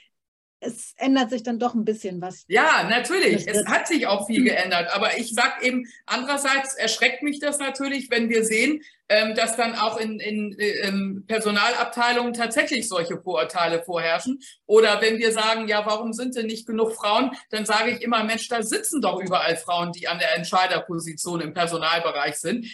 es ändert sich dann doch ein bisschen was. Ja, natürlich. Es hat sich auch viel geändert. Aber ich sage eben, andererseits erschreckt mich das natürlich, wenn wir sehen, ähm, dass dann auch in, in, in ähm, Personalabteilungen tatsächlich solche Vorurteile vorherrschen. Oder wenn wir sagen, ja, warum sind denn nicht genug Frauen, dann sage ich immer, Mensch, da sitzen doch überall Frauen, die an der Entscheiderposition im Personalbereich sind.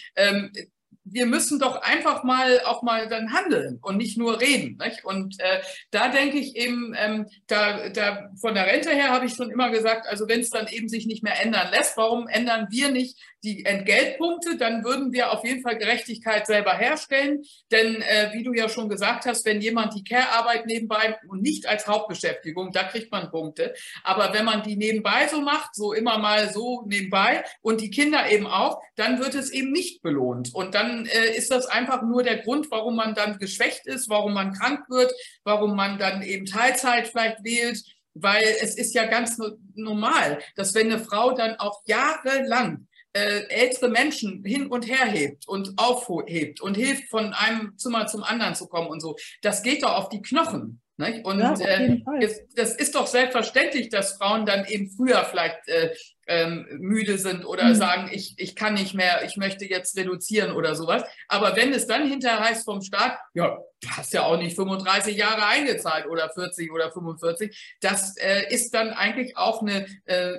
Wir müssen doch einfach mal auch mal dann handeln und nicht nur reden. Nicht? Und äh, da denke ich eben, ähm, da, da von der Rente her habe ich schon immer gesagt, also wenn es dann eben sich nicht mehr ändern lässt, warum ändern wir nicht die Entgeltpunkte? Dann würden wir auf jeden Fall Gerechtigkeit selber herstellen. Denn äh, wie du ja schon gesagt hast, wenn jemand die Care-Arbeit nebenbei und nicht als Hauptbeschäftigung, da kriegt man Punkte. Aber wenn man die nebenbei so macht, so immer mal so nebenbei und die Kinder eben auch, dann wird es eben nicht belohnt. Und dann äh, ist das einfach nur der Grund, warum man dann geschwächt ist, warum man krank wird, warum man dann eben Teilzeit vielleicht wählt. Weil es ist ja ganz normal, dass wenn eine Frau dann auch jahrelang äh, ältere Menschen hin und her hebt und aufhebt und hilft, von einem Zimmer zum anderen zu kommen und so, das geht doch auf die Knochen. Nicht? Und ja, äh, es, das ist doch selbstverständlich, dass Frauen dann eben früher vielleicht äh, ähm, müde sind oder mhm. sagen, ich, ich kann nicht mehr, ich möchte jetzt reduzieren oder sowas. Aber wenn es dann hinterher heißt vom Staat, ja, du hast ja auch nicht 35 Jahre eingezahlt oder 40 oder 45, das äh, ist dann eigentlich auch eine äh,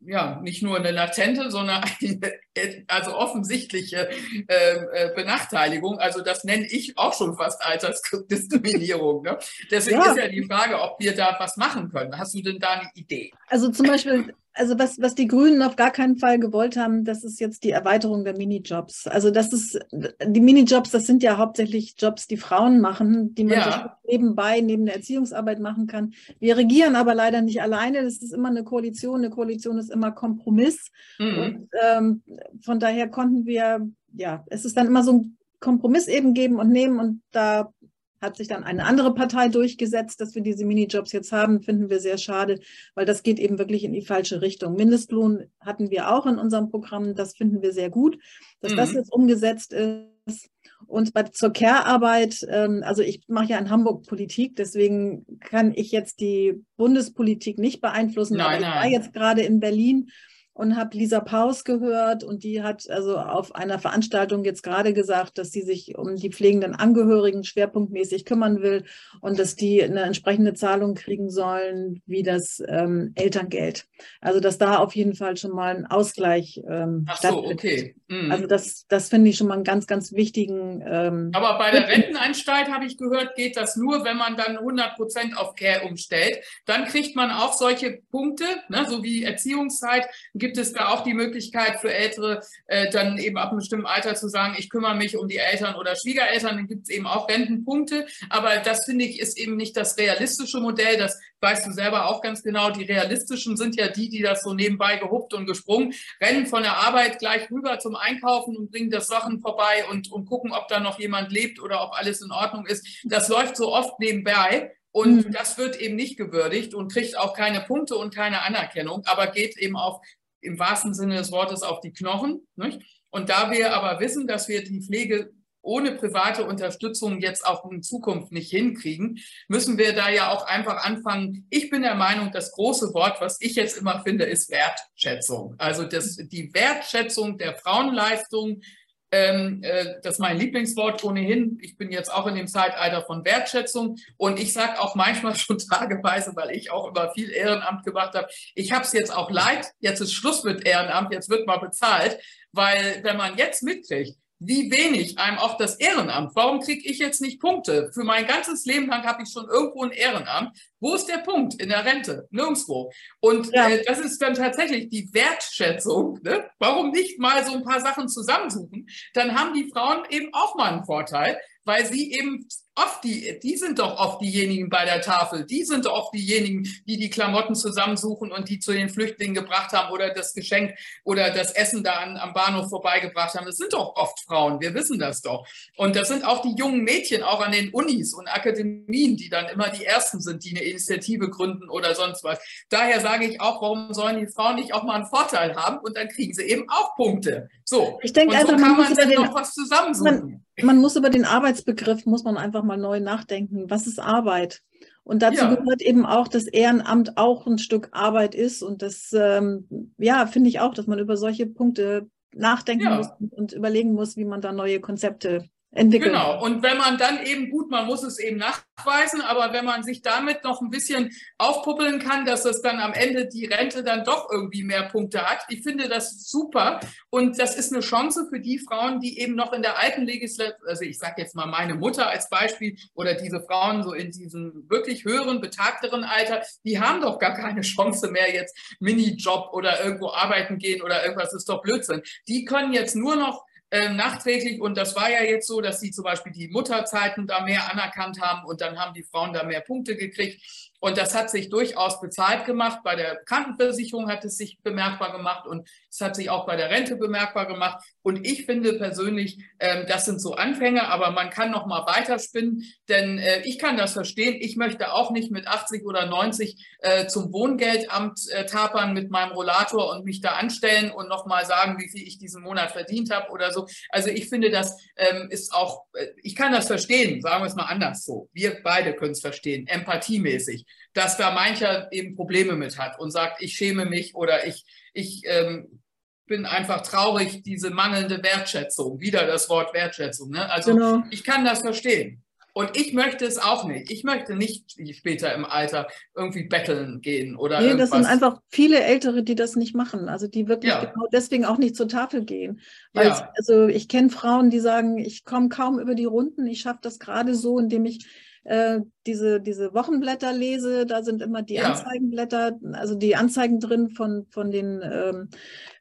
ja, nicht nur eine latente, sondern eine, also offensichtliche äh, äh, Benachteiligung. Also das nenne ich auch schon fast Altersdiskriminierung. Ne? Deswegen ja. ist ja die Frage, ob wir da was machen können. Hast du denn da eine Idee? Also zum Beispiel also was, was die Grünen auf gar keinen Fall gewollt haben, das ist jetzt die Erweiterung der Minijobs. Also das ist, die Minijobs, das sind ja hauptsächlich Jobs, die Frauen machen, die man ja. nebenbei, neben der Erziehungsarbeit machen kann. Wir regieren aber leider nicht alleine. Das ist immer eine Koalition. Eine Koalition ist immer Kompromiss. Mhm. Und ähm, von daher konnten wir, ja, es ist dann immer so ein Kompromiss eben geben und nehmen und da hat sich dann eine andere Partei durchgesetzt, dass wir diese Minijobs jetzt haben, finden wir sehr schade, weil das geht eben wirklich in die falsche Richtung. Mindestlohn hatten wir auch in unserem Programm, das finden wir sehr gut, dass mhm. das jetzt umgesetzt ist. Und bei, zur Care-Arbeit, ähm, also ich mache ja in Hamburg Politik, deswegen kann ich jetzt die Bundespolitik nicht beeinflussen. Nein, aber ich nein. war jetzt gerade in Berlin und habe Lisa Paus gehört und die hat also auf einer Veranstaltung jetzt gerade gesagt, dass sie sich um die pflegenden Angehörigen schwerpunktmäßig kümmern will und dass die eine entsprechende Zahlung kriegen sollen wie das ähm, Elterngeld. Also dass da auf jeden Fall schon mal ein Ausgleich ähm, Ach so, okay. Mhm. Also das, das finde ich schon mal einen ganz, ganz wichtigen. Ähm, Aber bei der Rentenanstalt habe ich gehört, geht das nur, wenn man dann 100 Prozent auf Care umstellt. Dann kriegt man auch solche Punkte, ne, so wie Erziehungszeit, gibt es da auch die Möglichkeit für Ältere, äh, dann eben ab einem bestimmten Alter zu sagen, ich kümmere mich um die Eltern oder Schwiegereltern. Dann gibt es eben auch Rentenpunkte. Aber das finde ich ist eben nicht das realistische Modell. Das weißt du selber auch ganz genau. Die realistischen sind ja die, die das so nebenbei gehuppt und gesprungen, rennen von der Arbeit gleich rüber zum Einkaufen und bringen das Sachen vorbei und, und gucken, ob da noch jemand lebt oder ob alles in Ordnung ist. Das läuft so oft nebenbei. Und mhm. das wird eben nicht gewürdigt und kriegt auch keine Punkte und keine Anerkennung, aber geht eben auf, im wahrsten Sinne des Wortes, auf die Knochen. Nicht? Und da wir aber wissen, dass wir die Pflege ohne private Unterstützung jetzt auch in Zukunft nicht hinkriegen, müssen wir da ja auch einfach anfangen. Ich bin der Meinung, das große Wort, was ich jetzt immer finde, ist Wertschätzung. Also das, die Wertschätzung der Frauenleistung, ähm, äh, das ist mein Lieblingswort ohnehin. Ich bin jetzt auch in dem Zeitalter von Wertschätzung. Und ich sage auch manchmal schon tageweise, weil ich auch immer viel Ehrenamt gemacht habe, ich habe es jetzt auch leid, jetzt ist Schluss mit Ehrenamt, jetzt wird mal bezahlt, weil wenn man jetzt mitkriegt, wie wenig einem auch das Ehrenamt. Warum kriege ich jetzt nicht Punkte? Für mein ganzes Leben lang habe ich schon irgendwo ein Ehrenamt. Wo ist der Punkt in der Rente? Nirgendwo. Und ja. äh, das ist dann tatsächlich die Wertschätzung. Ne? Warum nicht mal so ein paar Sachen zusammensuchen? Dann haben die Frauen eben auch mal einen Vorteil, weil sie eben oft die, die sind doch oft diejenigen bei der Tafel, die sind doch oft diejenigen, die die Klamotten zusammensuchen und die zu den Flüchtlingen gebracht haben oder das Geschenk oder das Essen da an, am Bahnhof vorbeigebracht haben. Das sind doch oft Frauen, wir wissen das doch. Und das sind auch die jungen Mädchen, auch an den Unis und Akademien, die dann immer die Ersten sind, die eine Initiative gründen oder sonst was. Daher sage ich auch, warum sollen die Frauen nicht auch mal einen Vorteil haben und dann kriegen sie eben auch Punkte. So, ich denke, und so also, kann man, man noch was zusammensuchen. Man, man muss über den Arbeitsbegriff, muss man einfach mal neu nachdenken. Was ist Arbeit? Und dazu ja. gehört eben auch, dass Ehrenamt auch ein Stück Arbeit ist. Und das, ähm, ja, finde ich auch, dass man über solche Punkte nachdenken ja. muss und überlegen muss, wie man da neue Konzepte entwickeln. Genau. Und wenn man dann eben gut, man muss es eben nachweisen, aber wenn man sich damit noch ein bisschen aufpuppeln kann, dass es dann am Ende die Rente dann doch irgendwie mehr Punkte hat, ich finde das super. Und das ist eine Chance für die Frauen, die eben noch in der alten Legislatur, also ich sage jetzt mal meine Mutter als Beispiel oder diese Frauen so in diesem wirklich höheren, betagteren Alter, die haben doch gar keine Chance mehr jetzt Minijob oder irgendwo arbeiten gehen oder irgendwas, das ist doch Blödsinn. Die können jetzt nur noch ähm, nachträglich. Und das war ja jetzt so, dass sie zum Beispiel die Mutterzeiten da mehr anerkannt haben und dann haben die Frauen da mehr Punkte gekriegt. Und das hat sich durchaus bezahlt gemacht. Bei der Krankenversicherung hat es sich bemerkbar gemacht und es hat sich auch bei der Rente bemerkbar gemacht. Und ich finde persönlich, ähm, das sind so Anfänge, aber man kann noch mal weiterspinnen, denn äh, ich kann das verstehen. Ich möchte auch nicht mit 80 oder 90 äh, zum Wohngeldamt äh, tapern mit meinem Rollator und mich da anstellen und noch mal sagen, wie viel ich diesen Monat verdient habe oder so. Also ich finde, das ähm, ist auch, äh, ich kann das verstehen, sagen wir es mal anders so. Wir beide können es verstehen, empathiemäßig dass da mancher eben Probleme mit hat und sagt, ich schäme mich oder ich, ich ähm, bin einfach traurig, diese mangelnde Wertschätzung, wieder das Wort Wertschätzung. Ne? Also genau. ich kann das verstehen. Und ich möchte es auch nicht. Ich möchte nicht später im Alter irgendwie betteln gehen oder nee, irgendwas. das sind einfach viele Ältere, die das nicht machen. Also die wirklich ja. genau deswegen auch nicht zur Tafel gehen. Weil ja. also ich kenne Frauen, die sagen, ich komme kaum über die Runden. Ich schaffe das gerade so, indem ich äh, diese, diese Wochenblätter lese, da sind immer die ja. Anzeigenblätter, also die Anzeigen drin von, von, den, ähm,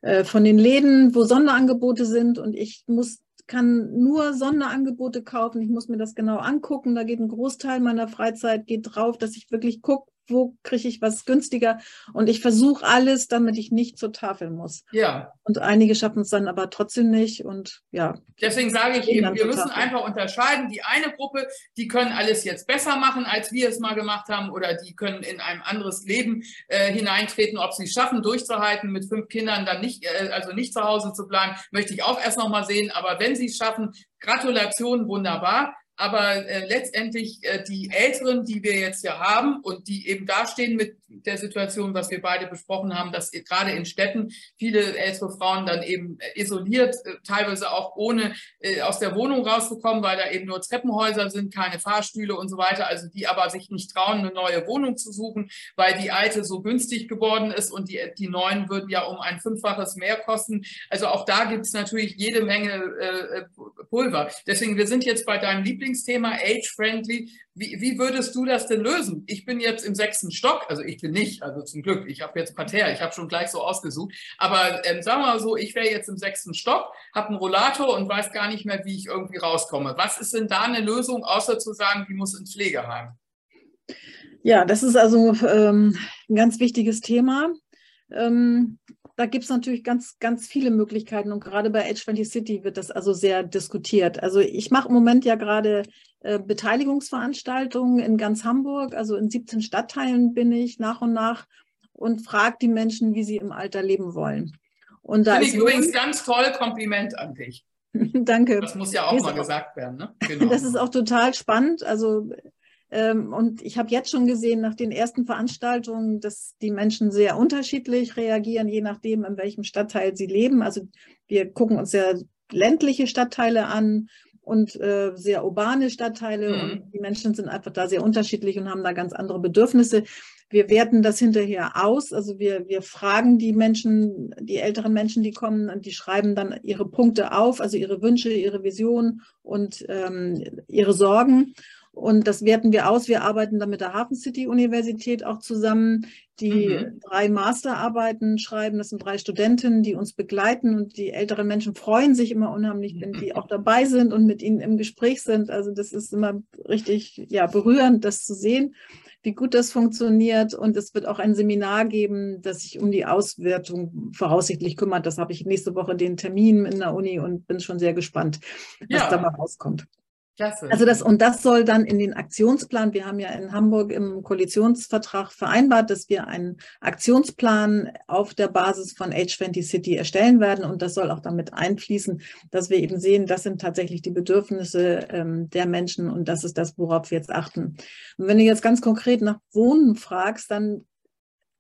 äh, von den Läden, wo Sonderangebote sind und ich muss kann nur Sonderangebote kaufen. Ich muss mir das genau angucken. Da geht ein Großteil meiner Freizeit geht drauf, dass ich wirklich gucke, wo kriege ich was günstiger und ich versuche alles, damit ich nicht zur Tafel muss. Ja. Und einige schaffen es dann aber trotzdem nicht und ja. Deswegen sage ich eben, wir müssen einfach unterscheiden. Die eine Gruppe, die können alles jetzt besser machen, als wir es mal gemacht haben oder die können in ein anderes Leben äh, hineintreten. Ob sie es schaffen, durchzuhalten, mit fünf Kindern dann nicht, äh, also nicht zu Hause zu bleiben, möchte ich auch erst noch mal sehen. Aber wenn sie es schaffen, Gratulation, wunderbar. Aber äh, letztendlich äh, die Älteren, die wir jetzt ja haben und die eben dastehen mit der Situation, was wir beide besprochen haben, dass gerade in Städten viele ältere Frauen dann eben äh, isoliert, äh, teilweise auch ohne äh, aus der Wohnung rauszukommen, weil da eben nur Treppenhäuser sind, keine Fahrstühle und so weiter, also die aber sich nicht trauen, eine neue Wohnung zu suchen, weil die alte so günstig geworden ist und die, die neuen würden ja um ein Fünffaches mehr kosten. Also auch da gibt es natürlich jede Menge Pulver. Deswegen, wir sind jetzt bei deinem Lieblings Lieblingsthema, age-friendly. Wie, wie würdest du das denn lösen? Ich bin jetzt im sechsten Stock, also ich bin nicht, also zum Glück, ich habe jetzt Parterre, ich habe schon gleich so ausgesucht. Aber ähm, sagen wir mal so, ich wäre jetzt im sechsten Stock, habe einen Rollator und weiß gar nicht mehr, wie ich irgendwie rauskomme. Was ist denn da eine Lösung, außer zu sagen, die muss ins Pflegeheim? Ja, das ist also ähm, ein ganz wichtiges Thema. Ähm, da gibt es natürlich ganz, ganz viele Möglichkeiten und gerade bei Age 20 City wird das also sehr diskutiert. Also ich mache im Moment ja gerade äh, Beteiligungsveranstaltungen in ganz Hamburg, also in 17 Stadtteilen bin ich nach und nach und frage die Menschen, wie sie im Alter leben wollen. Und da Finde ich übrigens ganz toll, Kompliment an dich. Danke. Das muss ja auch mal gesagt werden. Ne? Genau. Das ist auch total spannend. Also und ich habe jetzt schon gesehen nach den ersten Veranstaltungen, dass die Menschen sehr unterschiedlich reagieren, je nachdem, in welchem Stadtteil sie leben. Also wir gucken uns ja ländliche Stadtteile an und äh, sehr urbane Stadtteile. Mhm. Und die Menschen sind einfach da sehr unterschiedlich und haben da ganz andere Bedürfnisse. Wir werten das hinterher aus. Also wir, wir fragen die Menschen, die älteren Menschen, die kommen, und die schreiben dann ihre Punkte auf, also ihre Wünsche, ihre Visionen und ähm, ihre Sorgen. Und das werten wir aus. Wir arbeiten dann mit der Hafen City Universität auch zusammen, die mhm. drei Masterarbeiten schreiben. Das sind drei Studentinnen, die uns begleiten und die älteren Menschen freuen sich immer unheimlich, wenn die auch dabei sind und mit ihnen im Gespräch sind. Also das ist immer richtig ja, berührend, das zu sehen, wie gut das funktioniert. Und es wird auch ein Seminar geben, das sich um die Auswertung voraussichtlich kümmert. Das habe ich nächste Woche den Termin in der Uni und bin schon sehr gespannt, was ja. dabei rauskommt. Klasse. Also das, und das soll dann in den Aktionsplan, wir haben ja in Hamburg im Koalitionsvertrag vereinbart, dass wir einen Aktionsplan auf der Basis von H20 City erstellen werden. Und das soll auch damit einfließen, dass wir eben sehen, das sind tatsächlich die Bedürfnisse ähm, der Menschen und das ist das, worauf wir jetzt achten. Und wenn du jetzt ganz konkret nach Wohnen fragst, dann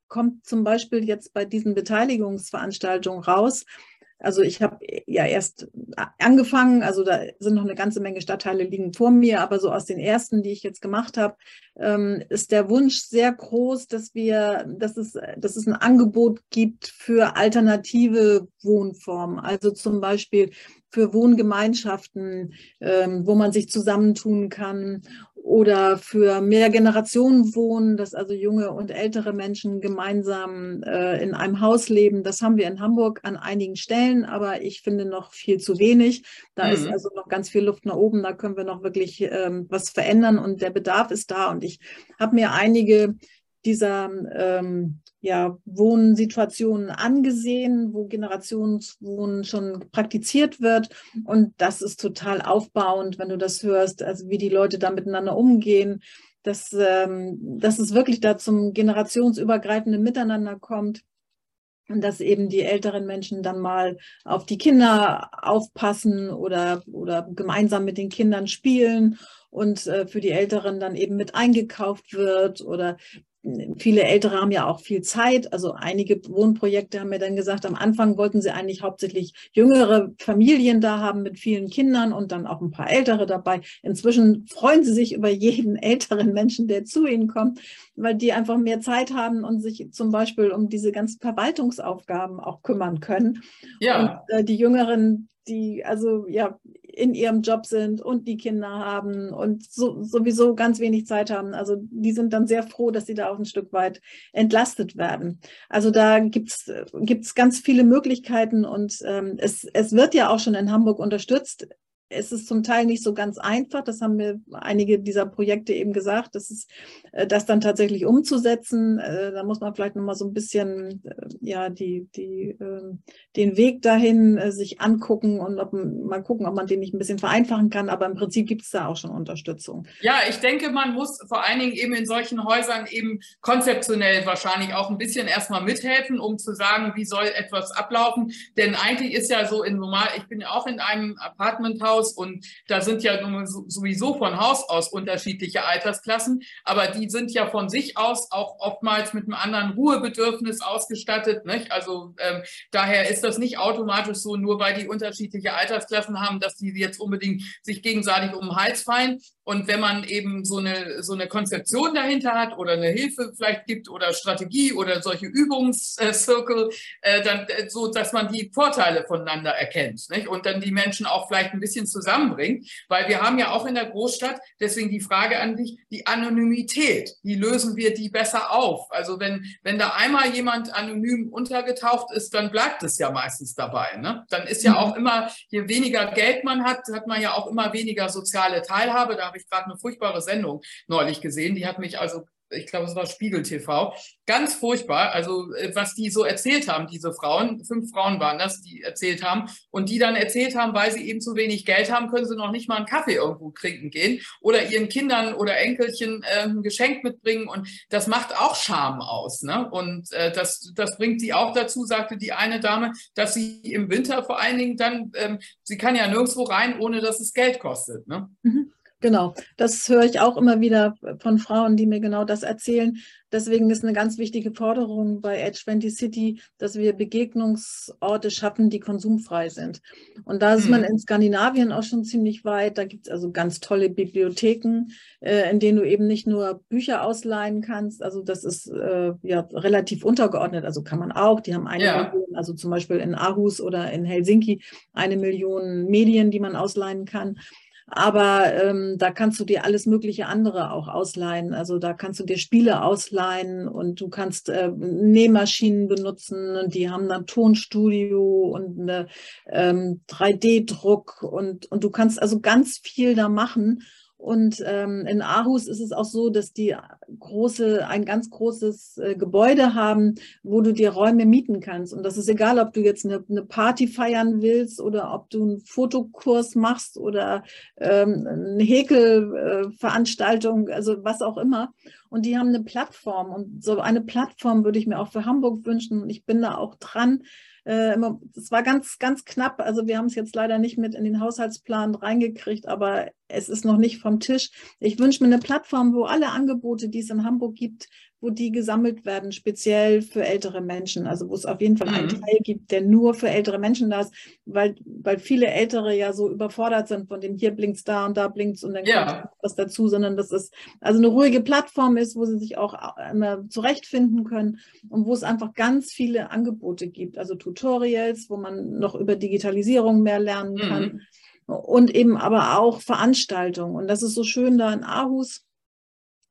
kommt zum Beispiel jetzt bei diesen Beteiligungsveranstaltungen raus, also ich habe ja erst angefangen, also da sind noch eine ganze Menge Stadtteile liegen vor mir, aber so aus den ersten, die ich jetzt gemacht habe, ähm, ist der Wunsch sehr groß, dass wir, dass es, dass es ein Angebot gibt für alternative Wohnformen, also zum Beispiel für Wohngemeinschaften, ähm, wo man sich zusammentun kann oder für mehr Generationen wohnen, dass also junge und ältere Menschen gemeinsam äh, in einem Haus leben. Das haben wir in Hamburg an einigen Stellen, aber ich finde noch viel zu wenig. Da mhm. ist also noch ganz viel Luft nach oben. Da können wir noch wirklich ähm, was verändern und der Bedarf ist da. Und ich habe mir einige dieser ähm, ja, Wohnsituationen angesehen, wo Generationswohnen schon praktiziert wird. Und das ist total aufbauend, wenn du das hörst, also wie die Leute da miteinander umgehen, dass, ähm, dass es wirklich da zum generationsübergreifenden Miteinander kommt. Und dass eben die älteren Menschen dann mal auf die Kinder aufpassen oder, oder gemeinsam mit den Kindern spielen und äh, für die Älteren dann eben mit eingekauft wird oder viele Ältere haben ja auch viel Zeit. Also einige Wohnprojekte haben mir dann gesagt, am Anfang wollten sie eigentlich hauptsächlich jüngere Familien da haben mit vielen Kindern und dann auch ein paar Ältere dabei. Inzwischen freuen sie sich über jeden älteren Menschen, der zu ihnen kommt, weil die einfach mehr Zeit haben und sich zum Beispiel um diese ganzen Verwaltungsaufgaben auch kümmern können. Ja. Und äh, die Jüngeren, die also ja in ihrem Job sind und die Kinder haben und so, sowieso ganz wenig Zeit haben. Also die sind dann sehr froh, dass sie da auch ein Stück weit entlastet werden. Also da gibt es ganz viele Möglichkeiten und ähm, es, es wird ja auch schon in Hamburg unterstützt es ist zum Teil nicht so ganz einfach. Das haben mir einige dieser Projekte eben gesagt, das ist äh, das dann tatsächlich umzusetzen. Äh, da muss man vielleicht noch mal so ein bisschen äh, ja die die ähm, den Weg dahin sich angucken und ob, mal gucken, ob man den nicht ein bisschen vereinfachen kann. Aber im Prinzip gibt es da auch schon Unterstützung. Ja, ich denke, man muss vor allen Dingen eben in solchen Häusern eben konzeptionell wahrscheinlich auch ein bisschen erstmal mithelfen, um zu sagen, wie soll etwas ablaufen. Denn eigentlich ist ja so in normal, ich bin ja auch in einem Apartmenthaus Haus und da sind ja sowieso von Haus aus unterschiedliche Altersklassen, aber die sind ja von sich aus auch oftmals mit einem anderen Ruhebedürfnis ausgestattet. Nicht? Also ähm, daher ist das nicht automatisch so, nur weil die unterschiedliche Altersklassen haben, dass die jetzt unbedingt sich gegenseitig um den Hals fallen. Und wenn man eben so eine, so eine Konzeption dahinter hat oder eine Hilfe vielleicht gibt oder Strategie oder solche Übungszirkel, äh, dann äh, so, dass man die Vorteile voneinander erkennt nicht? und dann die Menschen auch vielleicht ein bisschen Menschen zusammenbringt, weil wir haben ja auch in der Großstadt, deswegen die Frage an dich, die Anonymität, wie lösen wir die besser auf? Also wenn, wenn da einmal jemand anonym untergetaucht ist, dann bleibt es ja meistens dabei. Ne? Dann ist ja auch immer, je weniger Geld man hat, hat man ja auch immer weniger soziale Teilhabe. Da habe ich gerade eine furchtbare Sendung neulich gesehen, die hat mich also ich glaube, es war Spiegel TV. Ganz furchtbar, also äh, was die so erzählt haben, diese Frauen, fünf Frauen waren das, die erzählt haben und die dann erzählt haben, weil sie eben zu wenig Geld haben, können sie noch nicht mal einen Kaffee irgendwo trinken gehen oder ihren Kindern oder Enkelchen äh, ein Geschenk mitbringen und das macht auch Scham aus. Ne? Und äh, das, das bringt sie auch dazu, sagte die eine Dame, dass sie im Winter vor allen Dingen dann, ähm, sie kann ja nirgendwo rein, ohne dass es Geld kostet. Ne? Mhm. Genau, das höre ich auch immer wieder von Frauen, die mir genau das erzählen. Deswegen ist eine ganz wichtige Forderung bei Edge 20 City, dass wir Begegnungsorte schaffen, die konsumfrei sind. Und da ist man in Skandinavien auch schon ziemlich weit. Da gibt es also ganz tolle Bibliotheken, äh, in denen du eben nicht nur Bücher ausleihen kannst. Also das ist äh, ja relativ untergeordnet. Also kann man auch. Die haben eine ja. Million, also zum Beispiel in Aarhus oder in Helsinki eine Million Medien, die man ausleihen kann. Aber ähm, da kannst du dir alles mögliche andere auch ausleihen. Also da kannst du dir Spiele ausleihen und du kannst äh, Nähmaschinen benutzen und die haben dann Tonstudio und eine ähm, 3D-Druck und, und du kannst also ganz viel da machen. Und ähm, in Aarhus ist es auch so, dass die große, ein ganz großes äh, Gebäude haben, wo du dir Räume mieten kannst. Und das ist egal, ob du jetzt eine, eine Party feiern willst oder ob du einen Fotokurs machst oder ähm, eine Häkelveranstaltung, äh, also was auch immer. Und die haben eine Plattform. Und so eine Plattform würde ich mir auch für Hamburg wünschen. Und ich bin da auch dran, es war ganz, ganz knapp. Also wir haben es jetzt leider nicht mit in den Haushaltsplan reingekriegt, aber es ist noch nicht vom Tisch. Ich wünsche mir eine Plattform, wo alle Angebote, die es in Hamburg gibt, wo die gesammelt werden, speziell für ältere Menschen. Also wo es auf jeden Fall einen mhm. Teil gibt, der nur für ältere Menschen da ist, weil, weil viele Ältere ja so überfordert sind von dem hier blinkt's da und da blinkt's und dann ja. kommt was dazu, sondern dass es also eine ruhige Plattform ist, wo sie sich auch immer zurechtfinden können und wo es einfach ganz viele Angebote gibt, also Tutorials, wo man noch über Digitalisierung mehr lernen kann. Mhm. Und eben aber auch Veranstaltungen. Und das ist so schön da in Aarhus.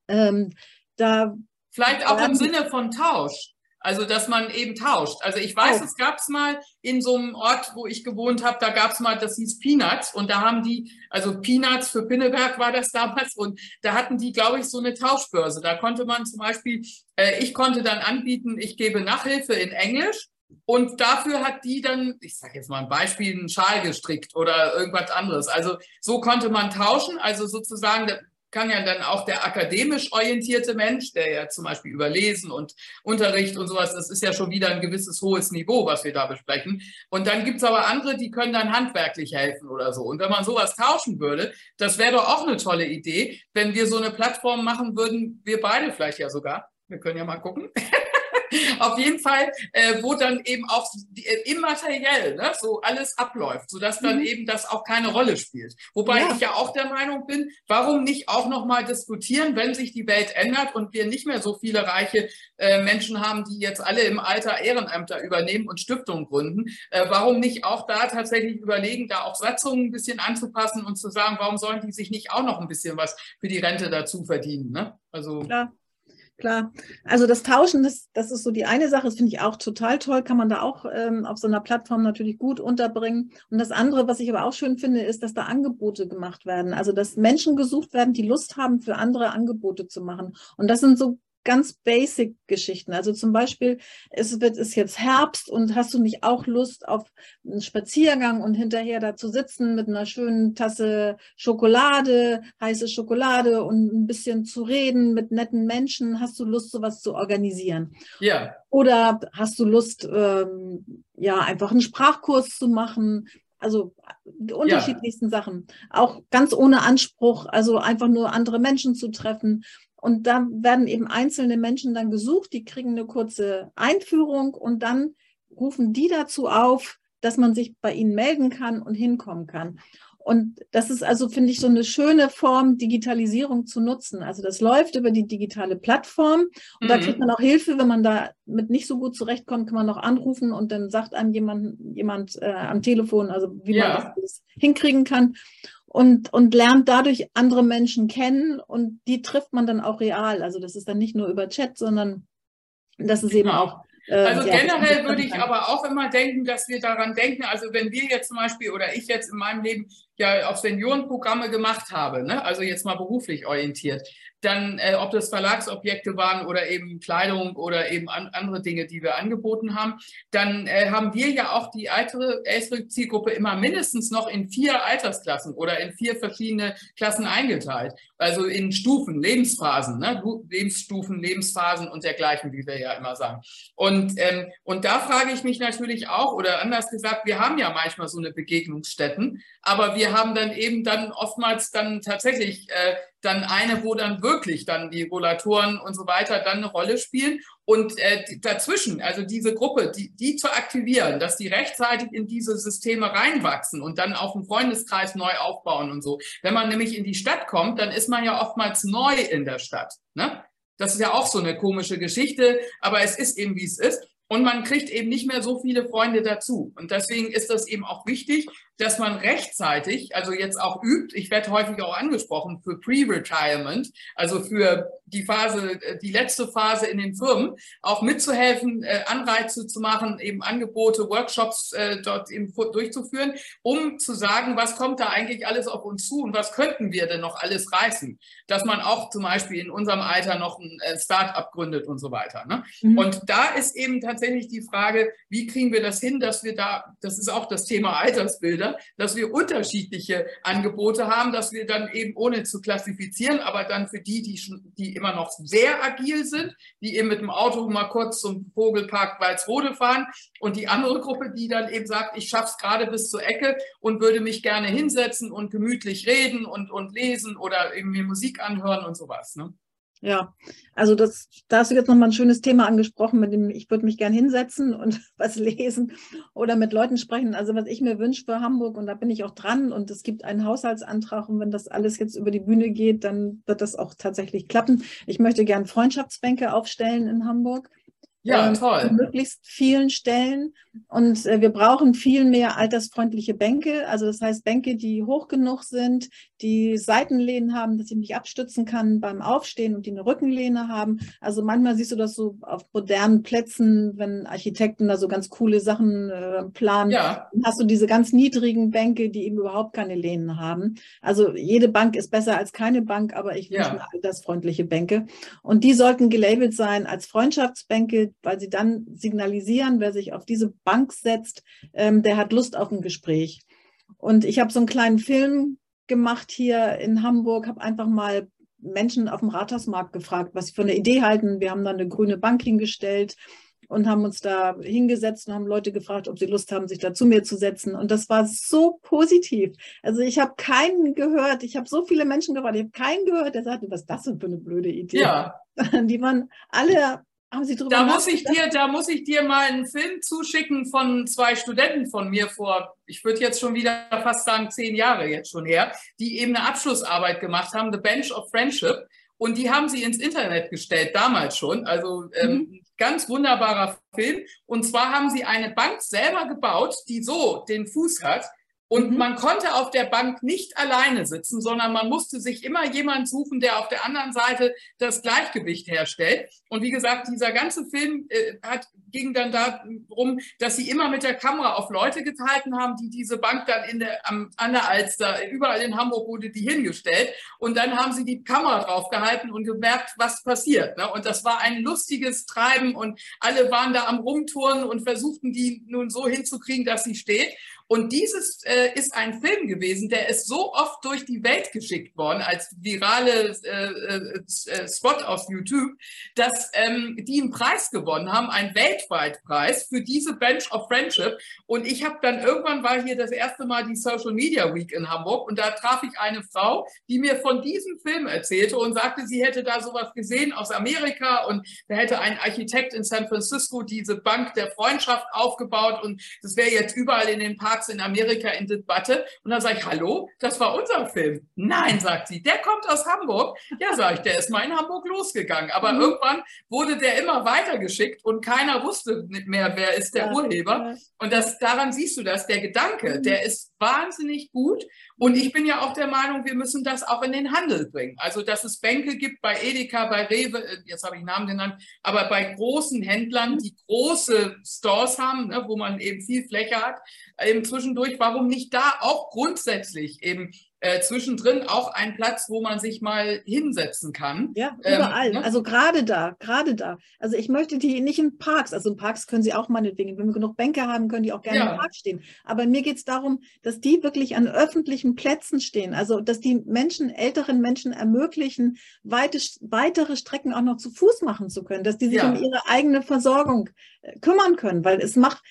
Ähm, da Vielleicht auch im Sinne von Tausch. Also, dass man eben tauscht. Also, ich weiß, oh. es gab es mal in so einem Ort, wo ich gewohnt habe, da gab es mal, das hieß Peanuts. Und da haben die, also Peanuts für Pinneberg war das damals. Und da hatten die, glaube ich, so eine Tauschbörse. Da konnte man zum Beispiel, äh, ich konnte dann anbieten, ich gebe Nachhilfe in Englisch. Und dafür hat die dann, ich sage jetzt mal ein Beispiel, einen Schal gestrickt oder irgendwas anderes. Also so konnte man tauschen. Also sozusagen, kann ja dann auch der akademisch orientierte Mensch, der ja zum Beispiel über Lesen und Unterricht und sowas, das ist ja schon wieder ein gewisses hohes Niveau, was wir da besprechen. Und dann gibt es aber andere, die können dann handwerklich helfen oder so. Und wenn man sowas tauschen würde, das wäre doch auch eine tolle Idee, wenn wir so eine Plattform machen würden, wir beide vielleicht ja sogar. Wir können ja mal gucken. Auf jeden Fall, äh, wo dann eben auch äh, immateriell ne, so alles abläuft, sodass dann mhm. eben das auch keine Rolle spielt. Wobei ja. ich ja auch der Meinung bin, warum nicht auch nochmal diskutieren, wenn sich die Welt ändert und wir nicht mehr so viele reiche äh, Menschen haben, die jetzt alle im Alter Ehrenämter übernehmen und Stiftungen gründen, äh, warum nicht auch da tatsächlich überlegen, da auch Satzungen ein bisschen anzupassen und zu sagen, warum sollen die sich nicht auch noch ein bisschen was für die Rente dazu verdienen? Ne? Also Klar. Klar. Also das Tauschen, das, das ist so die eine Sache, das finde ich auch total toll, kann man da auch ähm, auf so einer Plattform natürlich gut unterbringen. Und das andere, was ich aber auch schön finde, ist, dass da Angebote gemacht werden. Also dass Menschen gesucht werden, die Lust haben, für andere Angebote zu machen. Und das sind so ganz basic Geschichten. Also zum Beispiel, es wird ist jetzt Herbst und hast du nicht auch Lust auf einen Spaziergang und hinterher da zu sitzen mit einer schönen Tasse Schokolade, heiße Schokolade und ein bisschen zu reden mit netten Menschen? Hast du Lust, sowas zu organisieren? Ja. Oder hast du Lust, ähm, ja, einfach einen Sprachkurs zu machen? Also die unterschiedlichsten ja. Sachen. Auch ganz ohne Anspruch, also einfach nur andere Menschen zu treffen. Und da werden eben einzelne Menschen dann gesucht, die kriegen eine kurze Einführung und dann rufen die dazu auf, dass man sich bei ihnen melden kann und hinkommen kann. Und das ist also, finde ich, so eine schöne Form, Digitalisierung zu nutzen. Also das läuft über die digitale Plattform und mhm. da kriegt man auch Hilfe, wenn man da mit nicht so gut zurechtkommt, kann man noch anrufen und dann sagt einem jemand, jemand äh, am Telefon, also wie ja. man das hinkriegen kann. Und, und lernt dadurch andere Menschen kennen und die trifft man dann auch real. Also das ist dann nicht nur über Chat, sondern das ist genau. eben auch äh, also generell würde ich aber auch immer denken, dass wir daran denken, also wenn wir jetzt zum Beispiel oder ich jetzt in meinem Leben ja auch Seniorenprogramme gemacht habe, ne? also jetzt mal beruflich orientiert, dann äh, ob das Verlagsobjekte waren oder eben Kleidung oder eben an, andere Dinge, die wir angeboten haben, dann äh, haben wir ja auch die ältere, ältere Zielgruppe immer mindestens noch in vier Altersklassen oder in vier verschiedene Klassen eingeteilt. Also in Stufen, Lebensphasen, ne? Lebensstufen, Lebensphasen und dergleichen, wie wir ja immer sagen. Und, ähm, und da frage ich mich natürlich auch, oder anders gesagt, wir haben ja manchmal so eine Begegnungsstätten, aber wir haben dann eben dann oftmals dann tatsächlich äh, dann eine, wo dann wirklich dann die Rollatoren und so weiter dann eine Rolle spielen. Und äh, dazwischen, also diese Gruppe, die, die zu aktivieren, dass die rechtzeitig in diese Systeme reinwachsen und dann auch einen Freundeskreis neu aufbauen und so. Wenn man nämlich in die Stadt kommt, dann ist man ja oftmals neu in der Stadt. Ne? Das ist ja auch so eine komische Geschichte, aber es ist eben, wie es ist. Und man kriegt eben nicht mehr so viele Freunde dazu. Und deswegen ist das eben auch wichtig, dass man rechtzeitig, also jetzt auch übt, ich werde häufig auch angesprochen für Pre-Retirement, also für die Phase, äh, die letzte Phase in den Firmen, auch mitzuhelfen, äh, Anreize zu machen, eben Angebote, Workshops äh, dort eben durchzuführen, um zu sagen, was kommt da eigentlich alles auf uns zu und was könnten wir denn noch alles reißen, dass man auch zum Beispiel in unserem Alter noch ein Start-up gründet und so weiter. Ne? Mhm. Und da ist eben tatsächlich die Frage, wie kriegen wir das hin, dass wir da, das ist auch das Thema Altersbilder, Anbieter, dass wir unterschiedliche Angebote haben, dass wir dann eben ohne zu klassifizieren, aber dann für die, die, schon, die immer noch sehr agil sind, die eben mit dem Auto mal kurz zum Vogelpark Walsrode fahren und die andere Gruppe, die dann eben sagt, ich schaffe es gerade bis zur Ecke und würde mich gerne hinsetzen und gemütlich reden und, und lesen oder eben mir Musik anhören und sowas. Ne? Ja, also das, da hast du jetzt nochmal ein schönes Thema angesprochen, mit dem ich würde mich gern hinsetzen und was lesen oder mit Leuten sprechen. Also was ich mir wünsche für Hamburg und da bin ich auch dran und es gibt einen Haushaltsantrag und wenn das alles jetzt über die Bühne geht, dann wird das auch tatsächlich klappen. Ich möchte gern Freundschaftsbänke aufstellen in Hamburg. Ja, toll. An möglichst vielen Stellen. Und äh, wir brauchen viel mehr altersfreundliche Bänke. Also das heißt Bänke, die hoch genug sind, die Seitenlehnen haben, dass ich mich abstützen kann beim Aufstehen und die eine Rückenlehne haben. Also manchmal siehst du das so auf modernen Plätzen, wenn Architekten da so ganz coole Sachen äh, planen. Ja. Dann hast du diese ganz niedrigen Bänke, die eben überhaupt keine Lehnen haben. Also jede Bank ist besser als keine Bank, aber ich wünsche ja. mir altersfreundliche Bänke. Und die sollten gelabelt sein als Freundschaftsbänke, weil sie dann signalisieren, wer sich auf diese Bank setzt, ähm, der hat Lust auf ein Gespräch. Und ich habe so einen kleinen Film gemacht hier in Hamburg, habe einfach mal Menschen auf dem Rathausmarkt gefragt, was sie für eine Idee halten. Wir haben dann eine grüne Bank hingestellt und haben uns da hingesetzt und haben Leute gefragt, ob sie Lust haben, sich da zu mir zu setzen. Und das war so positiv. Also ich habe keinen gehört, ich habe so viele Menschen gefragt, ich habe keinen gehört, der sagte, was ist das denn für eine blöde Idee? Ja. Die waren alle haben Sie drüber da muss ich dir, Da muss ich dir mal einen Film zuschicken von zwei Studenten von mir vor, ich würde jetzt schon wieder fast sagen, zehn Jahre jetzt schon her, die eben eine Abschlussarbeit gemacht haben, The Bench of Friendship. Und die haben sie ins Internet gestellt, damals schon. Also ähm, mhm. ganz wunderbarer Film. Und zwar haben sie eine Bank selber gebaut, die so den Fuß hat, und mhm. man konnte auf der Bank nicht alleine sitzen, sondern man musste sich immer jemand suchen, der auf der anderen Seite das Gleichgewicht herstellt. Und wie gesagt, dieser ganze Film äh, hat, ging dann darum, dass sie immer mit der Kamera auf Leute gehalten haben, die diese Bank dann in der, am, an der Alster, überall in Hamburg wurde die hingestellt. Und dann haben sie die Kamera drauf gehalten und gemerkt, was passiert. Ne? Und das war ein lustiges Treiben und alle waren da am Rumtouren und versuchten die nun so hinzukriegen, dass sie steht. Und dieses äh, ist ein Film gewesen, der ist so oft durch die Welt geschickt worden als virale äh, äh, äh Spot auf YouTube, dass ähm, die einen Preis gewonnen haben, einen Welt weltweit Preis für diese Bench of Friendship. Und ich habe dann irgendwann war hier das erste Mal die Social Media Week in Hamburg und da traf ich eine Frau, die mir von diesem Film erzählte und sagte, sie hätte da sowas gesehen aus Amerika und da hätte ein Architekt in San Francisco diese Bank der Freundschaft aufgebaut und das wäre jetzt überall in den Parks in Amerika in Debatte. Und dann sage ich, hallo, das war unser Film. Nein, sagt sie, der kommt aus Hamburg. Ja, sage ich, der ist mal in Hamburg losgegangen. Aber mhm. irgendwann wurde der immer weitergeschickt und keiner wusste nicht mehr, wer ist der ja, Urheber. Ja. Und das, daran siehst du das, der Gedanke, mhm. der ist wahnsinnig gut. Und ich bin ja auch der Meinung, wir müssen das auch in den Handel bringen. Also, dass es Bänke gibt bei Edeka, bei Rewe, äh, jetzt habe ich Namen genannt, aber bei großen Händlern, die große Stores haben, ne, wo man eben viel Fläche hat, eben zwischendurch, warum nicht da auch grundsätzlich eben äh, zwischendrin auch ein Platz, wo man sich mal hinsetzen kann. Ja, ähm, überall. Ähm, ne? Also gerade da, gerade da. Also ich möchte die nicht in Parks, also in Parks können sie auch meinetwegen, wenn wir genug Bänke haben, können die auch gerne ja. im Park stehen. Aber mir geht es darum, dass die wirklich an öffentlichen Plätzen stehen. Also dass die Menschen, älteren Menschen ermöglichen, weite, weitere Strecken auch noch zu Fuß machen zu können, dass die sich ja. um ihre eigene Versorgung äh, kümmern können, weil es macht,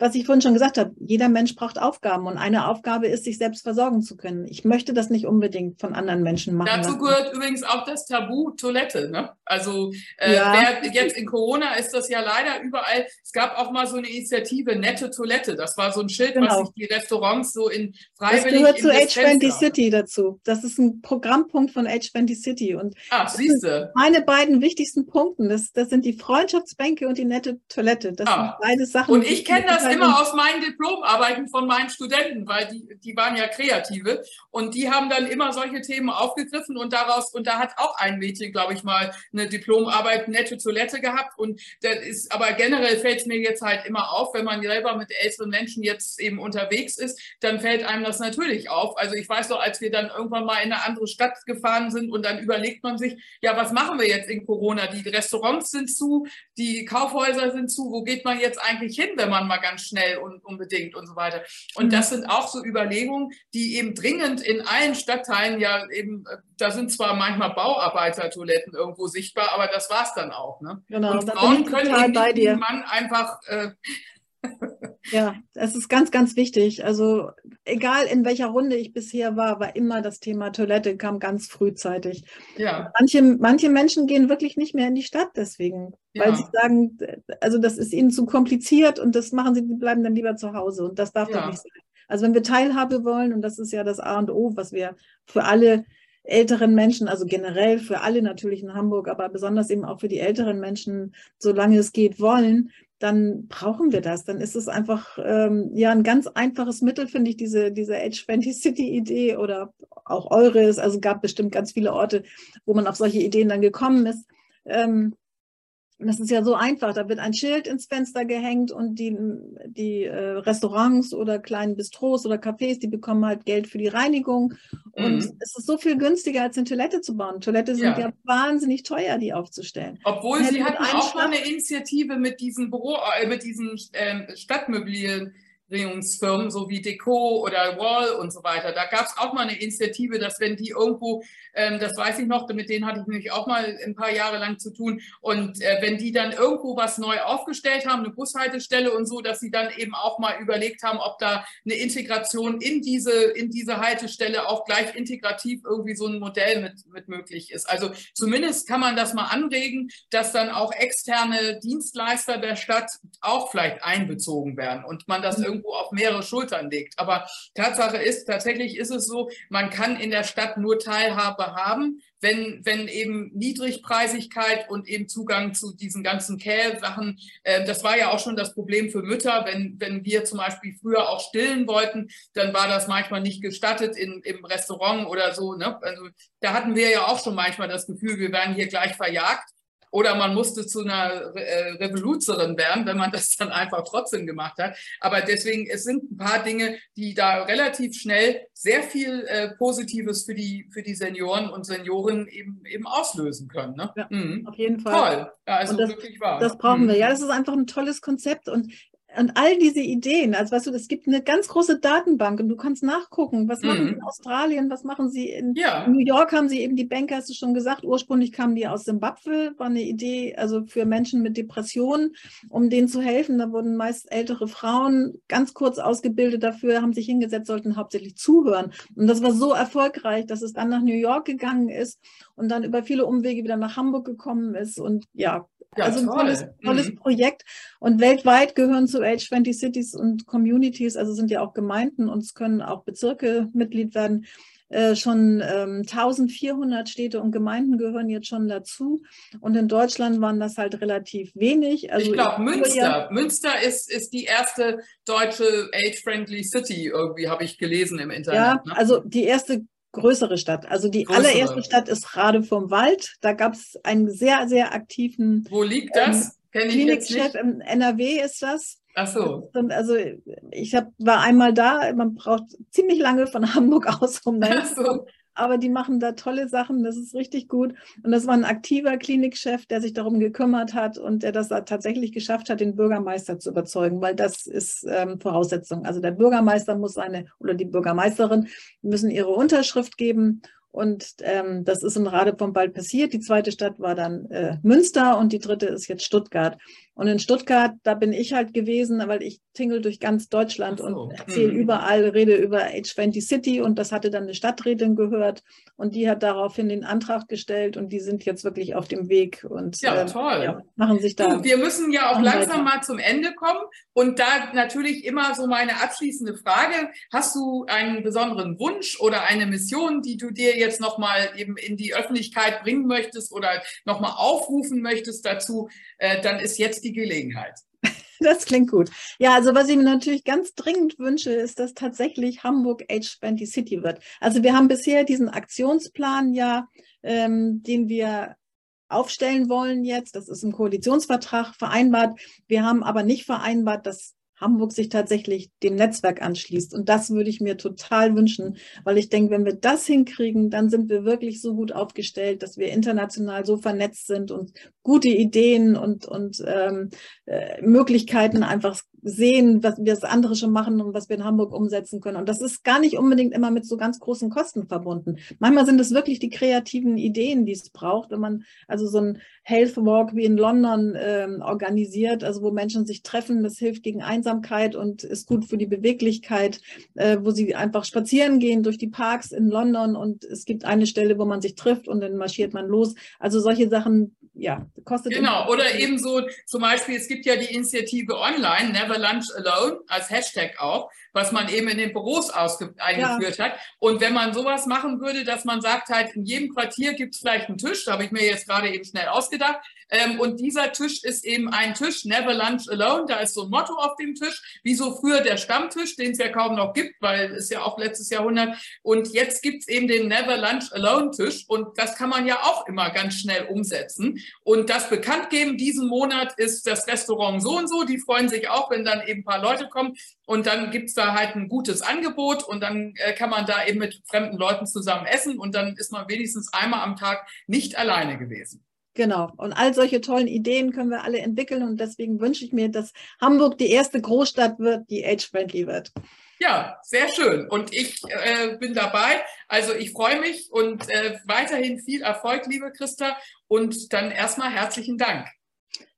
was ich vorhin schon gesagt habe, jeder Mensch braucht Aufgaben und eine Aufgabe ist, sich selbst versorgen zu können. Ich möchte das nicht unbedingt von anderen Menschen machen. Dazu lassen. gehört übrigens auch das Tabu Toilette. Ne? Also äh, ja. jetzt in Corona ist das ja leider überall. Es gab auch mal so eine Initiative Nette Toilette. Das war so ein Schild, genau. was sich die Restaurants so in freiwillig Das gehört zu H20 City dazu. Das ist ein Programmpunkt von H20 City und Ach, siehste. meine beiden wichtigsten Punkte. Das, das sind die Freundschaftsbänke und die nette Toilette. Das ah. sind beide Sachen. Und ich kenne das immer aus meinen Diplomarbeiten von meinen Studenten, weil die, die waren ja Kreative und die haben dann immer solche Themen aufgegriffen und daraus, und da hat auch ein Mädchen, glaube ich mal, eine Diplomarbeit nette Toilette gehabt und das ist, aber generell fällt es mir jetzt halt immer auf, wenn man selber mit älteren Menschen jetzt eben unterwegs ist, dann fällt einem das natürlich auf. Also ich weiß doch, als wir dann irgendwann mal in eine andere Stadt gefahren sind und dann überlegt man sich, ja, was machen wir jetzt in Corona? Die Restaurants sind zu, die Kaufhäuser sind zu, wo geht man jetzt eigentlich hin, wenn man mal ganz schnell und unbedingt und so weiter. Und mhm. das sind auch so Überlegungen, die eben dringend in allen Stadtteilen ja eben, da sind zwar manchmal Bauarbeitertoiletten irgendwo sichtbar, aber das war es dann auch. Ne? Genau, und Frauen können eben bei dir. Mann einfach äh, ja, das ist ganz, ganz wichtig. Also egal in welcher Runde ich bisher war, war immer das Thema Toilette, kam ganz frühzeitig. Ja. Manche, manche Menschen gehen wirklich nicht mehr in die Stadt deswegen, ja. weil sie sagen, also das ist ihnen zu kompliziert und das machen sie, die bleiben dann lieber zu Hause und das darf ja. doch nicht sein. Also wenn wir Teilhabe wollen, und das ist ja das A und O, was wir für alle älteren Menschen, also generell für alle natürlich in Hamburg, aber besonders eben auch für die älteren Menschen, solange es geht, wollen, dann brauchen wir das. Dann ist es einfach ähm, ja ein ganz einfaches Mittel, finde ich, diese, diese Age 20 City-Idee oder auch eures. Also gab bestimmt ganz viele Orte, wo man auf solche Ideen dann gekommen ist. Ähm, das ist ja so einfach. Da wird ein Schild ins Fenster gehängt und die, die äh, Restaurants oder kleinen Bistros oder Cafés, die bekommen halt Geld für die Reinigung. Und mhm. es ist so viel günstiger, als eine Toilette zu bauen. Toilette sind ja, ja wahnsinnig teuer, die aufzustellen. Obwohl sie hatten auch mal eine Initiative mit diesen Büro, äh, mit diesen äh, Stadtmöblien Firmen, so wie Deco oder Wall und so weiter. Da gab es auch mal eine Initiative, dass wenn die irgendwo, ähm, das weiß ich noch, mit denen hatte ich nämlich auch mal ein paar Jahre lang zu tun, und äh, wenn die dann irgendwo was neu aufgestellt haben, eine Bushaltestelle und so, dass sie dann eben auch mal überlegt haben, ob da eine Integration in diese, in diese Haltestelle auch gleich integrativ irgendwie so ein Modell mit, mit möglich ist. Also zumindest kann man das mal anregen, dass dann auch externe Dienstleister der Stadt auch vielleicht einbezogen werden und man das irgendwie irgendwo auf mehrere Schultern legt. Aber Tatsache ist, tatsächlich ist es so, man kann in der Stadt nur Teilhabe haben, wenn, wenn eben Niedrigpreisigkeit und eben Zugang zu diesen ganzen Care-Sachen, äh, das war ja auch schon das Problem für Mütter, wenn, wenn wir zum Beispiel früher auch stillen wollten, dann war das manchmal nicht gestattet in, im Restaurant oder so. Ne? Also da hatten wir ja auch schon manchmal das Gefühl, wir werden hier gleich verjagt. Oder man musste zu einer äh, Revoluzerin werden, wenn man das dann einfach trotzdem gemacht hat. Aber deswegen, es sind ein paar Dinge, die da relativ schnell sehr viel äh, Positives für die, für die Senioren und Senioren eben, eben auslösen können. Ne? Ja, mhm. Auf jeden Fall. Toll. Ja, also das, wirklich wahr. Das brauchen mhm. wir. Ja, das ist einfach ein tolles Konzept und und all diese Ideen, also weißt du, es gibt eine ganz große Datenbank und du kannst nachgucken, was machen sie in Australien, was machen sie in Ja. New York, haben sie eben die Banker, hast du schon gesagt, ursprünglich kamen die aus Simbabwe, war eine Idee, also für Menschen mit Depressionen, um denen zu helfen. Da wurden meist ältere Frauen ganz kurz ausgebildet dafür, haben sich hingesetzt, sollten hauptsächlich zuhören. Und das war so erfolgreich, dass es dann nach New York gegangen ist und dann über viele Umwege wieder nach Hamburg gekommen ist. Und ja, Ja, also ein toll. tolles, tolles Mhm. Projekt. Und weltweit gehören zu Age 20 Cities und Communities, also sind ja auch Gemeinden und es können auch Bezirke Mitglied werden. Äh, schon ähm, 1400 Städte und Gemeinden gehören jetzt schon dazu. Und in Deutschland waren das halt relativ wenig. Also ich glaube, Münster. Münster ist, ist die erste deutsche age-friendly City, irgendwie habe ich gelesen im Internet. Ja, ne? also die erste größere Stadt. Also die Größere. allererste Stadt ist Rade vom Wald. Da gab es einen sehr, sehr aktiven Wo liegt das? Jetzt Klinikchef im NRW ist das. Ach so. Und also ich hab, war einmal da, man braucht ziemlich lange von Hamburg aus, um dahin so. Aber die machen da tolle Sachen, das ist richtig gut. Und das war ein aktiver Klinikchef, der sich darum gekümmert hat und der das da tatsächlich geschafft hat, den Bürgermeister zu überzeugen, weil das ist ähm, Voraussetzung. Also der Bürgermeister muss seine oder die Bürgermeisterin müssen ihre Unterschrift geben. Und ähm, das ist in Rade vom Wald passiert. Die zweite Stadt war dann äh, Münster und die dritte ist jetzt Stuttgart. Und in Stuttgart, da bin ich halt gewesen, weil ich tingel durch ganz Deutschland so. und erzähle Mhm. überall, rede über H20 City und das hatte dann eine Stadträtin gehört und die hat daraufhin den Antrag gestellt und die sind jetzt wirklich auf dem Weg und Ja, äh, toll. ja, machen sich da. Du, wir müssen ja auch langsam mal zum Ende kommen. Und da natürlich immer so meine abschließende Frage. Hast du einen besonderen Wunsch oder eine Mission, die du dir jetzt nochmal eben in die Öffentlichkeit bringen möchtest oder nochmal aufrufen möchtest dazu? Äh, dann ist jetzt die Gelegenheit. Das klingt gut. Ja, also was ich mir natürlich ganz dringend wünsche, ist, dass tatsächlich Hamburg Age 20 City wird. Also wir haben bisher diesen Aktionsplan ja, ähm, den wir aufstellen wollen jetzt. Das ist im Koalitionsvertrag vereinbart. Wir haben aber nicht vereinbart, dass Hamburg sich tatsächlich dem Netzwerk anschließt. Und das würde ich mir total wünschen, weil ich denke, wenn wir das hinkriegen, dann sind wir wirklich so gut aufgestellt, dass wir international so vernetzt sind und gute Ideen und, und ähm, äh, Möglichkeiten einfach sehen, was wir das andere schon machen und was wir in Hamburg umsetzen können. Und das ist gar nicht unbedingt immer mit so ganz großen Kosten verbunden. Manchmal sind es wirklich die kreativen Ideen, die es braucht, wenn man also so ein Health Walk wie in London ähm, organisiert, also wo Menschen sich treffen, das hilft gegen Einsamkeit und ist gut für die Beweglichkeit, äh, wo sie einfach spazieren gehen durch die Parks in London und es gibt eine Stelle, wo man sich trifft und dann marschiert man los. Also solche Sachen, ja, kostet Genau, oder ebenso zum Beispiel, es gibt ja die Initiative online, Never Lunch Alone, als Hashtag auch, was man eben in den Büros eingeführt hat. Und wenn man sowas machen würde, dass man sagt halt, in jedem Quartier gibt es vielleicht einen Tisch, da habe ich mir jetzt gerade eben schnell ausgedacht, ähm, und dieser Tisch ist eben ein Tisch, Never Lunch Alone, da ist so ein Motto auf dem Tisch, wie so früher der Stammtisch, den es ja kaum noch gibt, weil es ja auch letztes Jahrhundert, und jetzt gibt es eben den Never Lunch Alone Tisch und das kann man ja auch immer ganz schnell umsetzen. Und das bekannt geben, diesen Monat ist das Restaurant so und so. Die freuen sich auch, wenn dann eben ein paar Leute kommen. Und dann gibt's da halt ein gutes Angebot und dann äh, kann man da eben mit fremden Leuten zusammen essen und dann ist man wenigstens einmal am Tag nicht alleine gewesen. Genau. Und all solche tollen Ideen können wir alle entwickeln. Und deswegen wünsche ich mir, dass Hamburg die erste Großstadt wird, die age-friendly wird. Ja, sehr schön. Und ich äh, bin dabei. Also ich freue mich und äh, weiterhin viel Erfolg, liebe Christa. Und dann erstmal herzlichen Dank.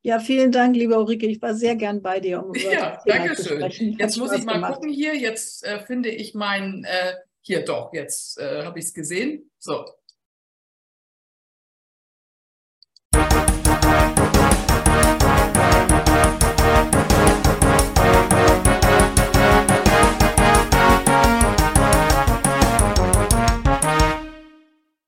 Ja, vielen Dank, liebe Ulrike. Ich war sehr gern bei dir, um über Ja, das Thema danke zu schön. sprechen. Hat Jetzt muss ich mal gemacht. gucken hier. Jetzt äh, finde ich mein, äh, hier doch, jetzt äh, habe ich es gesehen. So,